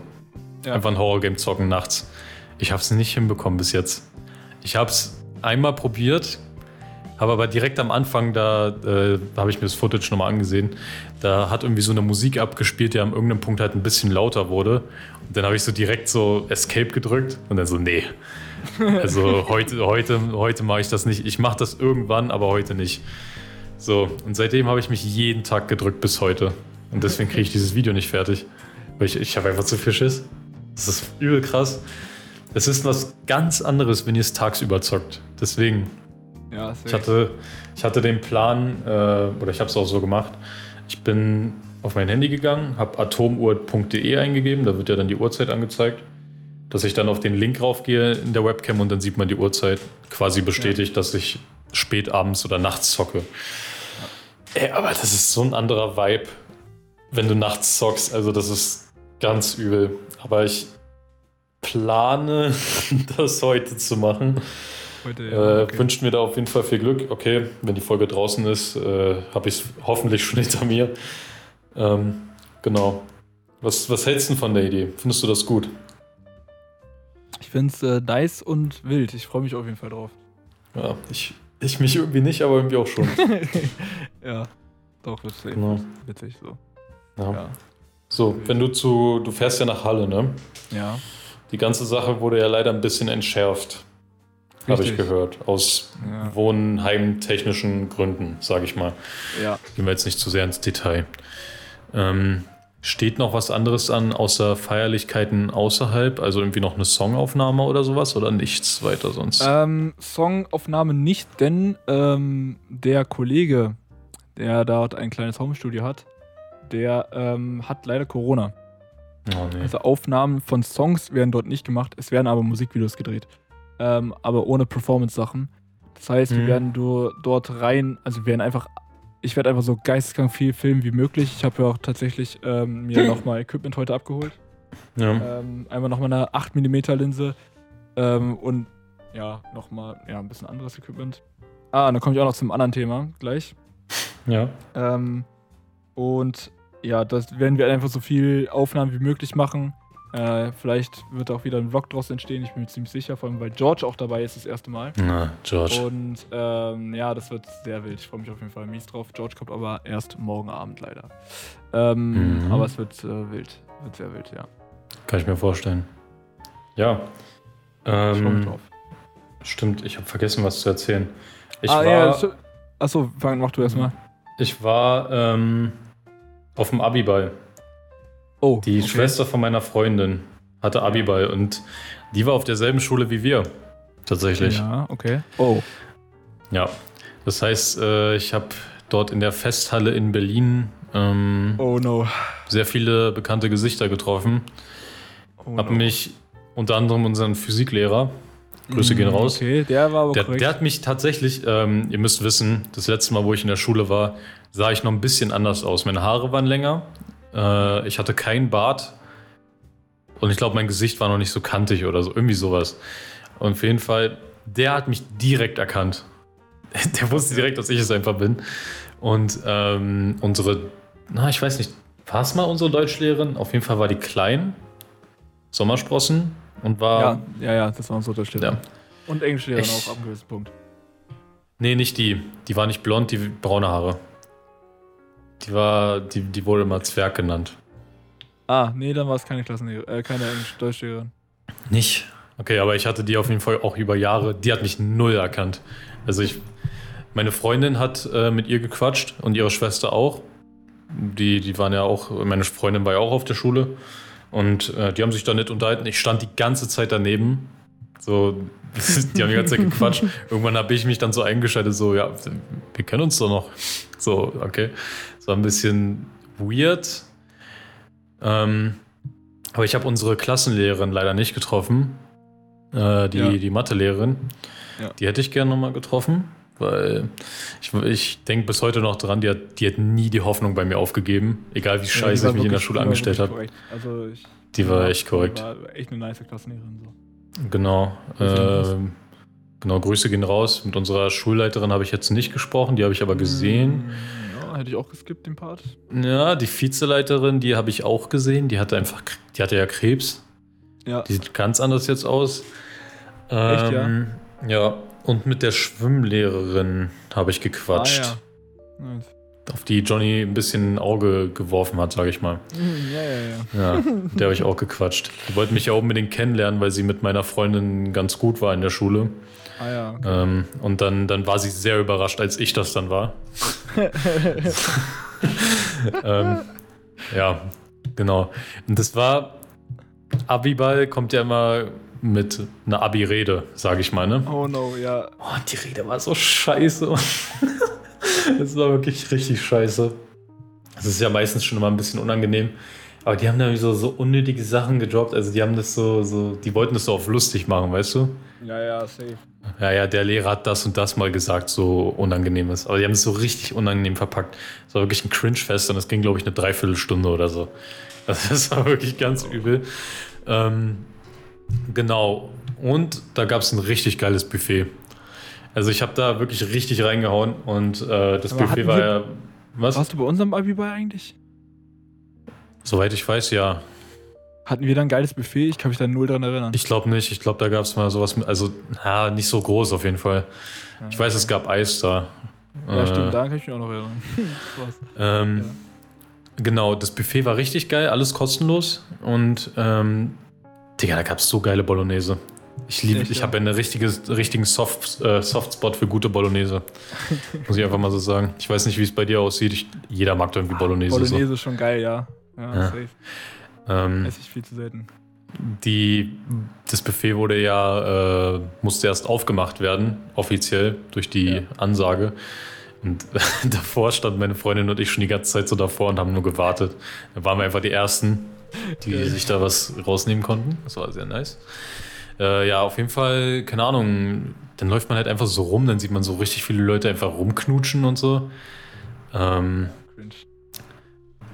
Speaker 2: Ja.
Speaker 3: Einfach ein Horrorgame zocken nachts. Ich habe es nicht hinbekommen bis jetzt. Ich habe es einmal probiert, habe aber direkt am Anfang, da äh, habe ich mir das Footage nochmal angesehen, da hat irgendwie so eine Musik abgespielt, die an irgendeinem Punkt halt ein bisschen lauter wurde. Und dann habe ich so direkt so Escape gedrückt und dann so, nee. Also heute, heute, heute mache ich das nicht. Ich mache das irgendwann, aber heute nicht. So, und seitdem habe ich mich jeden Tag gedrückt bis heute. Und deswegen kriege ich dieses Video nicht fertig. Weil ich, ich habe einfach zu viel Schiss. Das ist übel krass. Es ist was ganz anderes, wenn ihr es tagsüber zockt. Deswegen,
Speaker 2: Ja,
Speaker 3: ich hatte, ich hatte den Plan, äh, oder ich habe es auch so gemacht. Ich bin auf mein Handy gegangen, habe atomuhr.de eingegeben, da wird ja dann die Uhrzeit angezeigt. Dass ich dann auf den Link raufgehe in der Webcam und dann sieht man die Uhrzeit. Quasi bestätigt, dass ich spät abends oder nachts zocke. Ey, aber das ist so ein anderer Vibe, wenn du nachts zockst. Also, das ist ganz übel. Aber ich plane, *laughs* das heute zu machen.
Speaker 2: Heute,
Speaker 3: Äh,
Speaker 2: okay.
Speaker 3: Wünscht mir da auf jeden Fall viel Glück. Okay, wenn die Folge draußen ist, äh, habe ich es hoffentlich *laughs* schon hinter mir. Ähm, genau. Was, was hältst du denn von der Idee? Findest du das gut?
Speaker 2: Ich finde es äh, nice und wild. Ich freue mich auf jeden Fall drauf.
Speaker 3: Ja, ich, ich mich irgendwie nicht, aber irgendwie auch schon. *laughs*
Speaker 2: ja, doch, wird safe.
Speaker 3: Genau.
Speaker 2: Witzig so.
Speaker 3: Ja.
Speaker 2: Ja.
Speaker 3: So, wenn du zu, du fährst ja nach Halle, ne?
Speaker 2: Ja.
Speaker 3: Die ganze Sache wurde ja leider ein bisschen entschärft, habe ich gehört. Aus
Speaker 2: Ja.
Speaker 3: wohnheimtechnischen Gründen, sage ich mal.
Speaker 2: Ja.
Speaker 3: Gehen wir jetzt nicht zu sehr ins Detail. Ähm, Steht noch was anderes an, außer Feierlichkeiten außerhalb? Also irgendwie noch eine Songaufnahme oder sowas oder nichts weiter sonst?
Speaker 2: Ähm, Songaufnahme nicht, denn ähm, der Kollege, der dort ein kleines Homestudio hat, der ähm, hat leider Corona.
Speaker 3: oh, nee.
Speaker 2: Also Aufnahmen von Songs werden dort nicht gemacht, es werden aber Musikvideos gedreht. Ähm, aber ohne Performance-Sachen. Das heißt, wir
Speaker 3: Mhm.
Speaker 2: werden du dort rein, also wir werden einfach, ich werde einfach so geisteskrank viel filmen wie möglich. Ich habe ja auch tatsächlich ähm, mir *clears throat* nochmal Equipment heute abgeholt.
Speaker 3: ja.
Speaker 2: Ähm, einmal nochmal eine 8mm Linse ähm, und ja, nochmal ja, ein bisschen anderes Equipment. Ah, dann komme ich auch noch zum anderen Thema gleich.
Speaker 3: ja.
Speaker 2: Ähm, und ja, das werden wir einfach so viel Aufnahmen wie möglich machen. Äh, vielleicht wird auch wieder ein Vlog draus entstehen, ich bin mir ziemlich sicher, vor allem weil George auch dabei ist das erste Mal.
Speaker 3: Na, George.
Speaker 2: Und ähm, ja, das wird sehr wild. Ich freue mich auf jeden Fall mies drauf. George kommt aber erst morgen Abend leider. Ähm,
Speaker 3: Mhm.
Speaker 2: Aber es wird äh, wild. Wird sehr wild, ja.
Speaker 3: Kann ich mir vorstellen. Ja.
Speaker 2: Ich freue mich
Speaker 3: Ähm,
Speaker 2: drauf.
Speaker 3: stimmt, ich habe vergessen, was zu erzählen. Ich
Speaker 2: ah,
Speaker 3: war,
Speaker 2: ja, Achso, fang, mach du erstmal.
Speaker 3: ich war ähm, auf dem Abiball.
Speaker 2: Oh,
Speaker 3: Die
Speaker 2: okay.
Speaker 3: Schwester von meiner Freundin hatte Abiball und die war auf derselben Schule wie wir. Tatsächlich. Ja.
Speaker 2: Ja, okay. Oh.
Speaker 3: Das heißt, äh, ich habe dort in der Festhalle in Berlin ähm,
Speaker 2: Oh no.
Speaker 3: sehr viele bekannte Gesichter getroffen.
Speaker 2: Oh,
Speaker 3: Hab
Speaker 2: no.
Speaker 3: mich unter anderem unseren Physiklehrer, Grüße gehen
Speaker 2: Mm,
Speaker 3: raus.
Speaker 2: Okay, der war aber
Speaker 3: Der,
Speaker 2: korrekt.
Speaker 3: der hat mich tatsächlich, ähm, ihr müsst wissen, das letzte Mal, wo ich in der Schule war, sah ich noch ein bisschen anders aus. Meine Haare waren länger, äh, ich hatte keinen Bart und ich glaube, mein Gesicht war noch nicht so kantig oder so, irgendwie sowas. Und auf jeden Fall, der hat mich direkt erkannt. *laughs* Der wusste direkt, dass ich es einfach bin. Und ähm, unsere, na, ich weiß nicht, war es mal unsere Deutschlehrerin? Auf jeden Fall war die klein, Sommersprossen und war
Speaker 2: ja, ja, ja, das war unser Unterstützer.
Speaker 3: Ja.
Speaker 2: Und Englischlehrer
Speaker 3: Ich-
Speaker 2: auch ab einem gewissen Punkt.
Speaker 3: Nee, nicht die. Die war nicht blond, die braune Haare. Die war, die, die wurde immer Zwerg genannt.
Speaker 2: Ah, nee, dann war es keine Klassenlehrerin, äh, keine Englisch-Deutschlehrerin.
Speaker 3: Nicht? Okay, aber ich hatte die auf jeden Fall auch über Jahre. Die hat mich null erkannt. Also ich, meine Freundin hat äh, mit ihr gequatscht und ihre Schwester auch. Die, die waren ja auch, meine Freundin war ja auch auf der Schule. Und äh, die haben sich da nicht unterhalten. Ich stand die ganze Zeit daneben. So, *laughs* die haben die ganze Zeit gequatscht. *laughs* Irgendwann habe ich mich dann so eingeschaltet, so, ja, wir kennen uns doch noch. So, okay. Das war ein bisschen weird. Ähm, aber ich habe unsere Klassenlehrerin leider nicht getroffen. Äh, die,
Speaker 2: Ja.
Speaker 3: die Mathelehrerin.
Speaker 2: Ja.
Speaker 3: Die hätte ich gerne nochmal getroffen. Weil ich, ich denke bis heute noch dran, die hat, die hat nie die Hoffnung bei mir aufgegeben. Egal wie
Speaker 2: Ja,
Speaker 3: scheiße
Speaker 2: war
Speaker 3: ich mich in der Schule angestellt habe.
Speaker 2: Also
Speaker 3: Die war
Speaker 2: ja,
Speaker 3: echt korrekt.
Speaker 2: Die war echt eine nice Klassenlehrerin. So.
Speaker 3: Genau.
Speaker 2: Grüße gehen raus.
Speaker 3: ähm, genau, Grüße gehen raus. Mit unserer Schulleiterin habe ich jetzt nicht gesprochen, die habe ich aber gesehen.
Speaker 2: Mm, Ja, hätte ich auch geskippt, den Part.
Speaker 3: Ja, die Vizeleiterin, die habe ich auch gesehen. Die hatte einfach, die hatte ja Krebs.
Speaker 2: Ja.
Speaker 3: Die sieht ganz anders jetzt aus.
Speaker 2: Echt, ja?
Speaker 3: Ähm, ja, und mit der Schwimmlehrerin habe ich gequatscht.
Speaker 2: Ah, ja. Nice.
Speaker 3: Auf die Johnny ein bisschen ein Auge geworfen hat, sage ich mal.
Speaker 2: Mm, Ja, ja, ja.
Speaker 3: Ja, mit *laughs* der habe ich auch gequatscht. Die wollte mich ja unbedingt kennenlernen, weil sie mit meiner Freundin ganz gut war in der Schule.
Speaker 2: Ah ja. Okay.
Speaker 3: Ähm, und dann, dann war sie sehr überrascht, als ich das dann war. *laughs* ähm, ja, genau. Und das war, Abiball kommt ja immer mit einer Abi-Rede, sage ich mal, ne?
Speaker 2: Oh no, ja.
Speaker 3: Oh, die Rede war so scheiße. *laughs* das war wirklich richtig scheiße. Das ist ja meistens schon immer ein bisschen unangenehm. Aber die haben da so, so unnötige Sachen gedroppt. Also die haben das so, so, die wollten das so auf lustig machen, weißt du?
Speaker 2: Ja, ja, safe.
Speaker 3: Ja, ja, der Lehrer hat das und das mal gesagt, so unangenehm ist. Aber die haben es so richtig unangenehm verpackt. Es war wirklich ein Cringe-Fest und es ging, glaube ich, eine Dreiviertelstunde oder so. *laughs* Also das war wirklich ganz übel. Ähm, genau. Und da gab es ein richtig geiles Buffet. Also ich habe da wirklich richtig reingehauen und äh, das
Speaker 2: Aber
Speaker 3: Buffet war ja. Was?
Speaker 2: Warst du bei unserem Abi-Ball eigentlich?
Speaker 3: Soweit ich weiß, ja.
Speaker 2: Hatten wir da ein geiles Buffet? Ich kann mich da null dran erinnern.
Speaker 3: Ich glaube nicht. Ich glaube, da gab es mal sowas mit. Also, na, nicht so groß auf jeden Fall. Ich weiß, es gab Eis da.
Speaker 2: Ja,
Speaker 3: Äh,
Speaker 2: stimmt, daran kann ich mich auch noch erinnern. *laughs*
Speaker 3: Ähm, Genau, das Buffet war richtig geil, alles kostenlos. Und ähm, Digga, da gab es so geile Bolognese. Ich liebe, ich
Speaker 2: ja?
Speaker 3: habe einen richtige, richtigen Soft, äh, Softspot für gute Bolognese. *laughs* Muss ich einfach mal so sagen. Ich weiß nicht, wie es bei dir aussieht. Ich, jeder mag irgendwie Bolognese.
Speaker 2: Bolognese ist schon geil, ja. Ja,
Speaker 3: Ja. Ähm,
Speaker 2: Esse ich viel zu selten.
Speaker 3: die, das Buffet wurde ja, äh, musste erst aufgemacht werden, offiziell, durch die
Speaker 2: Ja.
Speaker 3: Ansage. Und *laughs* davor standen meine Freundin und ich schon die ganze Zeit so davor und haben nur gewartet. Dann waren wir einfach die Ersten, die sich da was rausnehmen konnten. Das war sehr nice. Äh, ja, auf jeden Fall, keine Ahnung, dann läuft man halt einfach so rum, dann sieht man so richtig viele Leute einfach rumknutschen und so. Ähm,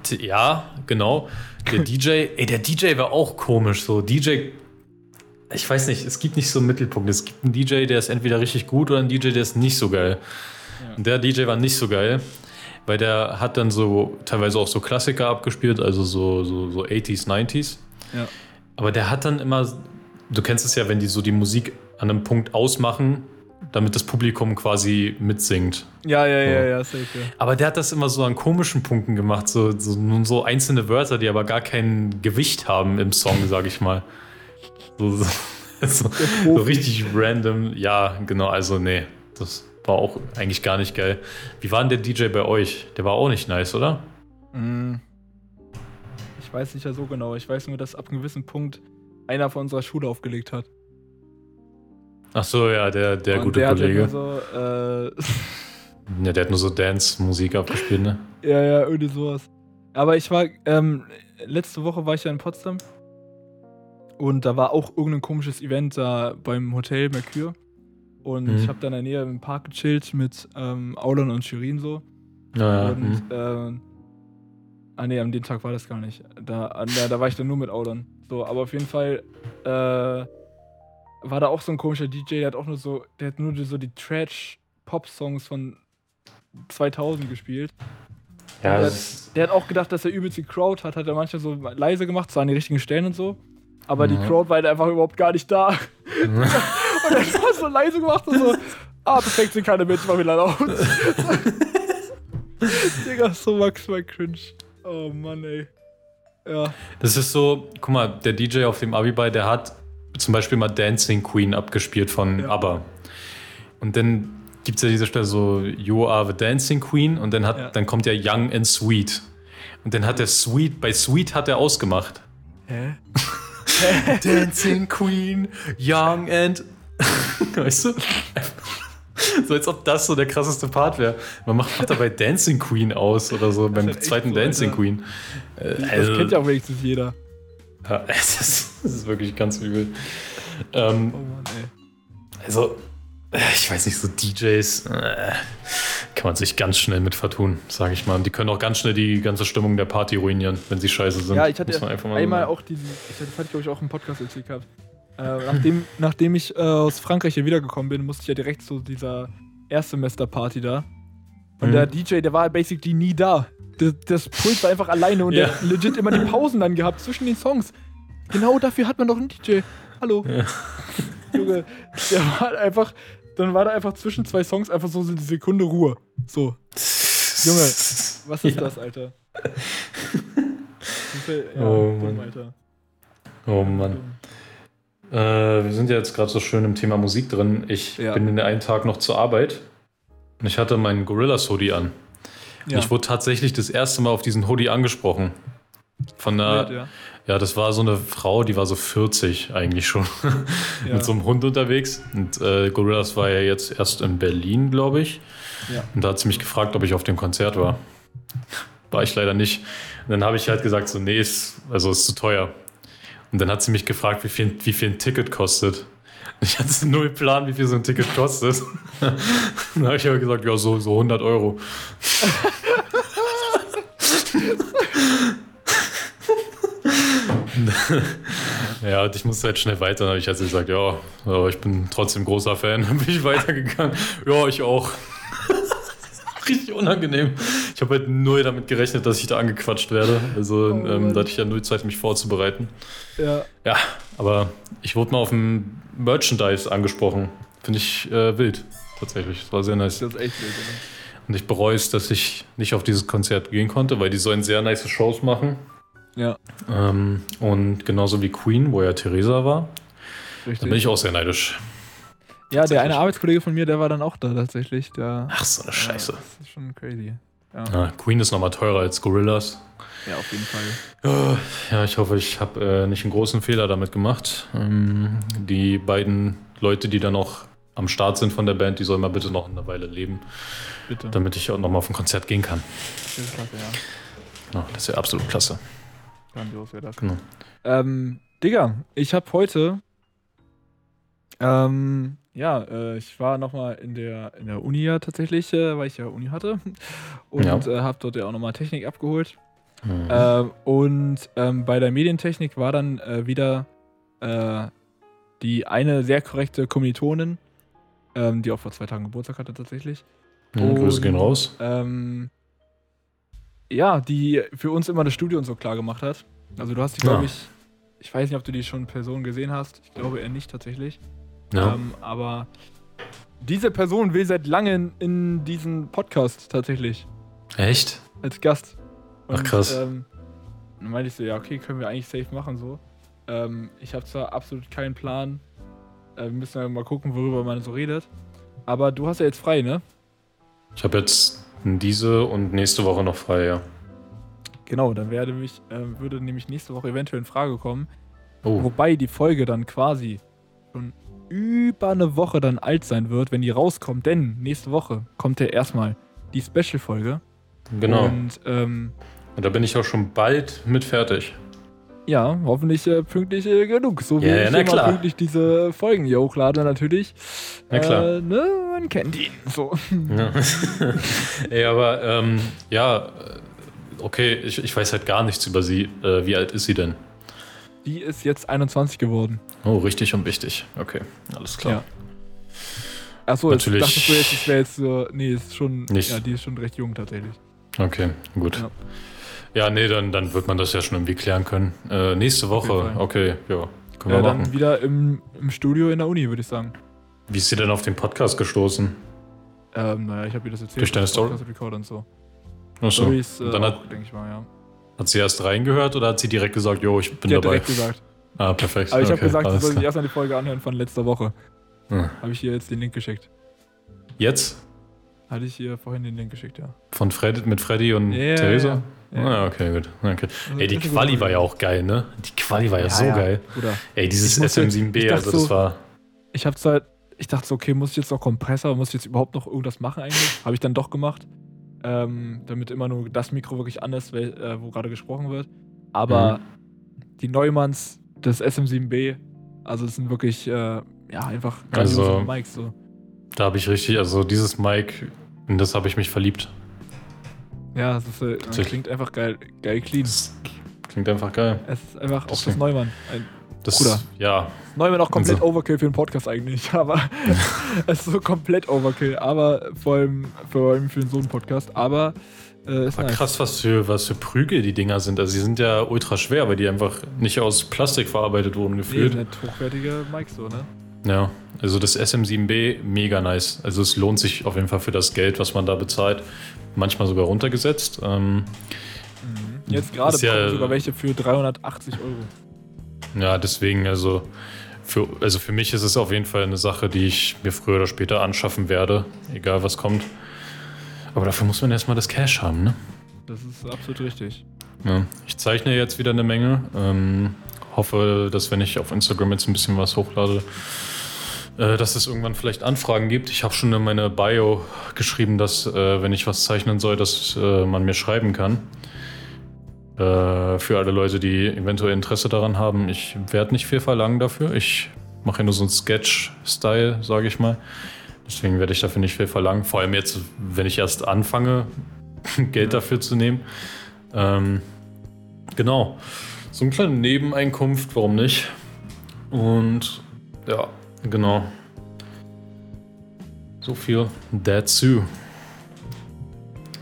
Speaker 3: Ja, genau. Der *laughs* DJ, ey, der DJ war auch komisch. So, DJ, ich weiß nicht, es gibt nicht so einen Mittelpunkt. Es gibt einen DJ, der ist entweder richtig gut oder einen DJ, der ist nicht so geil.
Speaker 2: Ja.
Speaker 3: Und der DJ war nicht so geil, weil der hat dann so teilweise auch so Klassiker abgespielt, also so, so, so 80s, 90s.
Speaker 2: Ja.
Speaker 3: Aber der hat dann immer, du kennst es ja, wenn die so die Musik an einem Punkt ausmachen, damit das Publikum quasi mitsingt.
Speaker 2: Ja, ja, ja,
Speaker 3: So.
Speaker 2: ja, safe, ja.
Speaker 3: Aber der hat das immer so an komischen Punkten gemacht, so, so, nun so einzelne Wörter, die aber gar kein Gewicht haben im Song, sag ich mal. So, so, *laughs* so, so richtig random. Ja, genau, also nee, das war auch eigentlich gar nicht geil. Wie war denn der DJ bei euch? Der war auch nicht nice, oder?
Speaker 2: Mm. Ich weiß nicht ja so genau. Ich weiß nur, dass ab einem gewissen Punkt einer von unserer Schule aufgelegt hat.
Speaker 3: Ach so, ja, der, der
Speaker 2: Und
Speaker 3: gute
Speaker 2: der Hat
Speaker 3: Kollege.
Speaker 2: immer so, äh, *laughs*
Speaker 3: Ja, der hat nur so Dance-Musik abgespielt, ne?
Speaker 2: ja, ja, irgendwie sowas. Aber ich war, ähm, letzte Woche war ich ja in Potsdam. Und da war auch irgendein komisches Event da beim Hotel Mercure. Und
Speaker 3: Mhm.
Speaker 2: ich habe da in der Nähe im Park gechillt mit ähm, Aulan und Shirin so.
Speaker 3: Ja,
Speaker 2: und,
Speaker 3: hm.
Speaker 2: äh, ah nee, an dem Tag war das gar nicht. Da, da, da war ich dann nur mit Aulan. So, aber auf jeden Fall äh, war da auch so ein komischer DJ, der hat auch nur so, der hat nur so die Trash-Pop-Songs von 2000 gespielt.
Speaker 3: ja,
Speaker 2: der,
Speaker 3: das,
Speaker 2: der hat auch gedacht, dass er übelst die Crowd hat, hat er manchmal so leise gemacht, so an die richtigen Stellen und so. Aber die
Speaker 3: Mhm.
Speaker 2: Crowd war halt einfach überhaupt gar nicht da. *laughs* Und er hat so leise gemacht und so, ah, perfekt, sind keine Menschen, mach wieder laut. *laughs* Digga, so maximal cringe. Oh Mann, ey. Ja.
Speaker 3: Das ist so, guck mal, der DJ auf dem Abiball, der hat zum Beispiel mal Dancing Queen abgespielt von
Speaker 2: Ja.
Speaker 3: ABBA. Und dann gibt es ja diese Stelle so, You are the Dancing Queen und dann, hat,
Speaker 2: Ja.
Speaker 3: dann kommt ja Young and Sweet. Und dann hat der Sweet, bei Sweet hat er ausgemacht.
Speaker 2: Hä? *laughs*
Speaker 3: Dancing Queen, Young and. *laughs* weißt du? So als ob das so der krasseste Part wäre. Man macht, macht dabei Dancing Queen aus oder so beim
Speaker 2: halt
Speaker 3: zweiten
Speaker 2: so,
Speaker 3: Dancing
Speaker 2: Alter.
Speaker 3: Queen. Äh,
Speaker 2: Das
Speaker 3: also-
Speaker 2: kennt ja auch wenigstens jeder. *laughs*
Speaker 3: ja, es ist, es ist wirklich ganz übel. Ähm,
Speaker 2: Oh Mann, ey.
Speaker 3: also, äh, ich weiß nicht, so DJs äh, kann man sich ganz schnell mit vertun, sage ich mal. Und die können auch ganz schnell die ganze Stimmung der Party ruinieren, wenn sie scheiße sind.
Speaker 2: Ja, ich hatte einmal auch diesen, ich hatte, das hatte ich glaube ich auch im Podcast erzählt gehabt. Äh, nachdem, nachdem ich äh, aus Frankreich hier wiedergekommen bin, musste ich ja direkt zu dieser Erstsemester-Party da. Und
Speaker 3: Mhm.
Speaker 2: der DJ, der war basically nie da. Das, das Pult war einfach alleine und
Speaker 3: Ja.
Speaker 2: der hat legit immer die Pausen dann gehabt zwischen den Songs. Genau dafür hat man doch einen DJ. Hallo.
Speaker 3: Ja.
Speaker 2: Junge, der war halt einfach, dann war da einfach zwischen zwei Songs einfach so eine Sekunde Ruhe. So, Junge, was ist
Speaker 3: Ja.
Speaker 2: das, Alter? *laughs* Ja,
Speaker 3: Oh,
Speaker 2: dumm,
Speaker 3: Mann.
Speaker 2: Alter.
Speaker 3: Oh Mann. Äh, wir sind ja jetzt gerade so schön im Thema Musik drin. Ich
Speaker 2: Ja.
Speaker 3: bin in den einen Tag noch zur Arbeit und ich hatte meinen Gorillas Hoodie an. Und
Speaker 2: Ja.
Speaker 3: Ich wurde tatsächlich das erste Mal auf diesen Hoodie angesprochen. Von einer,
Speaker 2: ja.
Speaker 3: Ja, das war so eine Frau, die war so 40 eigentlich schon, *laughs*
Speaker 2: Ja.
Speaker 3: mit so einem Hund unterwegs. Und äh, Gorillas war ja jetzt erst in Berlin, glaube ich.
Speaker 2: Ja.
Speaker 3: Und da hat sie mich gefragt, ob ich auf dem Konzert war. War ich leider nicht. Und dann habe ich halt gesagt, so, nee, ist, also ist zu teuer. Und dann hat sie mich gefragt, wie viel, wie viel ein Ticket kostet. Ich hatte null Plan, wie viel so ein Ticket kostet. *laughs* dann habe ich aber gesagt, ja, so, so 100 Euro. *laughs* *laughs* Ja, und ich musste halt schnell weiter. Dann habe ich also gesagt, ja, aber ich bin trotzdem großer Fan. *laughs* Dann bin ich weitergegangen. Ja, ich auch. *laughs* Richtig unangenehm. Ich habe halt null damit gerechnet, dass ich da angequatscht werde. Also
Speaker 2: Oh
Speaker 3: ähm, da hatte ich ja null Zeit, mich vorzubereiten.
Speaker 2: ja.
Speaker 3: Ja, aber ich wurde mal auf dem Merchandise angesprochen. Finde ich äh, wild, tatsächlich. Das war sehr nice.
Speaker 2: Das ist echt wild, oder?
Speaker 3: Und ich bereue es, dass ich nicht auf dieses Konzert gehen konnte, weil die sollen sehr nice Shows machen.
Speaker 2: Ja,
Speaker 3: Ähm, und genauso wie Queen, wo ja Theresa war. Da
Speaker 2: richtig.
Speaker 3: bin ich auch sehr neidisch.
Speaker 2: ja, der eine. Arbeitskollege von mir, der war dann auch da tatsächlich. Der,
Speaker 3: Ach, so eine Scheiße.
Speaker 2: Ja, das ist schon crazy. Ja,
Speaker 3: Ah, Queen ist nochmal teurer als Gorillas.
Speaker 2: ja auf jeden Fall.
Speaker 3: Ja, Ja, ich hoffe, ich habe äh, nicht einen großen Fehler damit gemacht. Ähm, die beiden Leute, die dann noch am Start sind von der Band, die sollen mal bitte noch eine Weile leben,
Speaker 2: Bitte.
Speaker 3: damit ich auch nochmal auf ein Konzert gehen kann.
Speaker 2: Das ist klasse, ja.
Speaker 3: Ja, das wäre absolut klasse.
Speaker 2: Grandios wäre das.
Speaker 3: Genau.
Speaker 2: Ähm, Digga, ich habe heute, ähm, ja, äh, ich war nochmal in der, in der Uni ja tatsächlich, äh, weil ich ja Uni hatte *laughs* und
Speaker 3: Ja.
Speaker 2: äh, habe dort ja auch nochmal Technik abgeholt.
Speaker 3: Mhm.
Speaker 2: Ähm, und ähm, bei der Medientechnik war dann äh, wieder äh, die eine sehr korrekte Kommilitonin, ähm, die auch vor zwei Tagen Geburtstag hatte tatsächlich.
Speaker 3: Mhm, Grüße gehen
Speaker 2: und-
Speaker 3: raus.
Speaker 2: Ähm, ja, die für uns immer das Studio und so klar gemacht hat. Also du hast die,
Speaker 3: Ja.
Speaker 2: glaube ich, ich weiß nicht, ob du die schon in Person gesehen hast. Ich glaube eher nicht tatsächlich.
Speaker 3: Ja.
Speaker 2: Ähm, aber diese Person will seit langem in diesen Podcast tatsächlich
Speaker 3: Echt?
Speaker 2: als Gast.
Speaker 3: Ach, krass.
Speaker 2: Ähm, dann meinte ich so, ja, okay, können wir eigentlich safe machen so. Ähm, ich habe zwar absolut keinen Plan. Äh, wir müssen ja mal gucken, worüber man so redet. Aber du hast ja jetzt frei, ne?
Speaker 3: Ich habe jetzt diese und nächste Woche noch frei, ja.
Speaker 2: Genau, dann werde mich, äh, würde nämlich nächste Woche eventuell in Frage kommen.
Speaker 3: Oh,
Speaker 2: Wobei die Folge dann quasi schon über eine Woche dann alt sein wird, wenn die rauskommt. Denn nächste Woche kommt ja erstmal die Special-Folge.
Speaker 3: genau.
Speaker 2: Und ähm,
Speaker 3: Und da bin ich auch schon bald mit fertig.
Speaker 2: Ja, hoffentlich äh, pünktlich äh, genug. So wie
Speaker 3: Ja, ja,
Speaker 2: ich
Speaker 3: na
Speaker 2: immer
Speaker 3: klar.
Speaker 2: pünktlich diese Folgen hier hochlade natürlich.
Speaker 3: Na klar.
Speaker 2: Äh, ne, man kennt ihn. So.
Speaker 3: Ja. *laughs* Ey, aber ähm, ja, äh, okay, ich, ich weiß halt gar nichts über sie. Äh, wie alt ist sie denn?
Speaker 2: Die ist jetzt 21 geworden.
Speaker 3: Oh, richtig und wichtig. Okay, alles klar.
Speaker 2: Ja. Achso, jetzt
Speaker 3: Natürlich-
Speaker 2: dachtest du jetzt, es wäre jetzt so. Nee, ist schon.
Speaker 3: Nicht.
Speaker 2: Ja, die ist schon recht jung tatsächlich.
Speaker 3: Okay, gut.
Speaker 2: Ja.
Speaker 3: Ja, nee, dann, dann wird man das ja schon irgendwie klären können. Äh, nächste Woche, okay, ja, können
Speaker 2: Ja,
Speaker 3: wir
Speaker 2: dann
Speaker 3: machen.
Speaker 2: wieder im, im Studio in der Uni, würde ich sagen.
Speaker 3: Wie ist sie denn auf den Podcast gestoßen?
Speaker 2: Ähm, naja, ich habe ihr das erzählt.
Speaker 3: Durch deine Story?
Speaker 2: Record und so.
Speaker 3: Achso.
Speaker 2: Stories, äh,
Speaker 3: Dann
Speaker 2: auch,
Speaker 3: hat,
Speaker 2: denke ich mal, ja.
Speaker 3: hat sie erst reingehört oder hat sie direkt gesagt, jo, ich bin
Speaker 2: Die hat
Speaker 3: dabei?
Speaker 2: direkt gesagt.
Speaker 3: Ah, perfekt.
Speaker 2: Aber ich habe
Speaker 3: okay,
Speaker 2: gesagt, sie soll sich erstmal die Folge anhören von letzter Woche.
Speaker 3: Hm.
Speaker 2: Habe ich ihr jetzt den Link geschickt.
Speaker 3: Jetzt?
Speaker 2: Hatte ich ihr vorhin den Link geschickt, ja.
Speaker 3: Von Fred, mit Freddy und
Speaker 2: Ja,
Speaker 3: Theresa?
Speaker 2: Ja.
Speaker 3: Ah, okay, gut. Okay. Ey, die Quali war ja auch geil, ne? Die Quali war ja,
Speaker 2: Ja,
Speaker 3: so
Speaker 2: ja.
Speaker 3: geil.
Speaker 2: Bruder,
Speaker 3: Ey, dieses
Speaker 2: Ich musste- ich
Speaker 3: SM7B,
Speaker 2: dachte
Speaker 3: also das
Speaker 2: so-
Speaker 3: war.
Speaker 2: ich habe zwar, ich dachte so, okay, muss ich jetzt noch Kompressor, muss ich jetzt überhaupt noch irgendwas machen eigentlich? Habe ich dann doch gemacht. Ähm, damit immer nur das Mikro wirklich an ist, wel- äh, wo gerade gesprochen wird. Aber
Speaker 3: Mhm.
Speaker 2: die Neumanns des SM7B, also es sind wirklich, äh, ja, einfach
Speaker 3: Also-
Speaker 2: Mics so.
Speaker 3: Da habe ich richtig, also dieses Mic, in das habe ich mich verliebt.
Speaker 2: Ja, es ist, äh,
Speaker 3: Tatsächlich.
Speaker 2: klingt einfach geil, geil clean.
Speaker 3: Das klingt einfach geil.
Speaker 2: Es ist einfach auch das. Neumann. Ein
Speaker 3: Das,
Speaker 2: Bruder.
Speaker 3: Ja,
Speaker 2: Neumann auch komplett
Speaker 3: Also-
Speaker 2: Overkill für einen Podcast eigentlich, *laughs* aber *laughs* es ist so komplett Overkill, aber vor allem, vor allem für so einen Podcast, aber äh, ist
Speaker 3: war
Speaker 2: nice.
Speaker 3: krass, was für, was für Prügel die Dinger sind. Also, sie sind ja ultra schwer, weil die einfach nicht aus Plastik verarbeitet wurden,
Speaker 2: Nee,
Speaker 3: gefühlt.
Speaker 2: sind hochwertige Mics so, ne?
Speaker 3: Ja, also das SM7B, mega nice. Also, es lohnt sich auf jeden Fall für das Geld, was man da bezahlt. Manchmal sogar runtergesetzt. Ähm,
Speaker 2: Jetzt gerade
Speaker 3: ja-
Speaker 2: sogar welche für 380 Euro.
Speaker 3: Ja, deswegen, also für, also für mich ist es auf jeden Fall eine Sache, die ich mir früher oder später anschaffen werde, egal was kommt. Aber dafür muss man erstmal das Cash haben, ne?
Speaker 2: Das ist absolut richtig.
Speaker 3: Ja. Ich zeichne jetzt wieder eine Menge. Ähm, hoffe, dass wenn ich auf Instagram jetzt ein bisschen was hochlade, dass es irgendwann vielleicht Anfragen gibt. Ich habe schon in meine Bio geschrieben, dass äh, wenn ich was zeichnen soll, dass äh, man mir schreiben kann. Äh, für alle Leute, die eventuell Interesse daran haben. Ich werde nicht viel verlangen dafür. Ich mache ja nur so einen Sketch-Style, sage ich mal. Deswegen werde ich dafür nicht viel verlangen. Vor allem jetzt, wenn ich erst anfange, *laughs* Geld dafür zu nehmen. Ähm, genau. So eine kleine Nebeneinkunft, warum nicht? Und ja, genau. So viel dazu.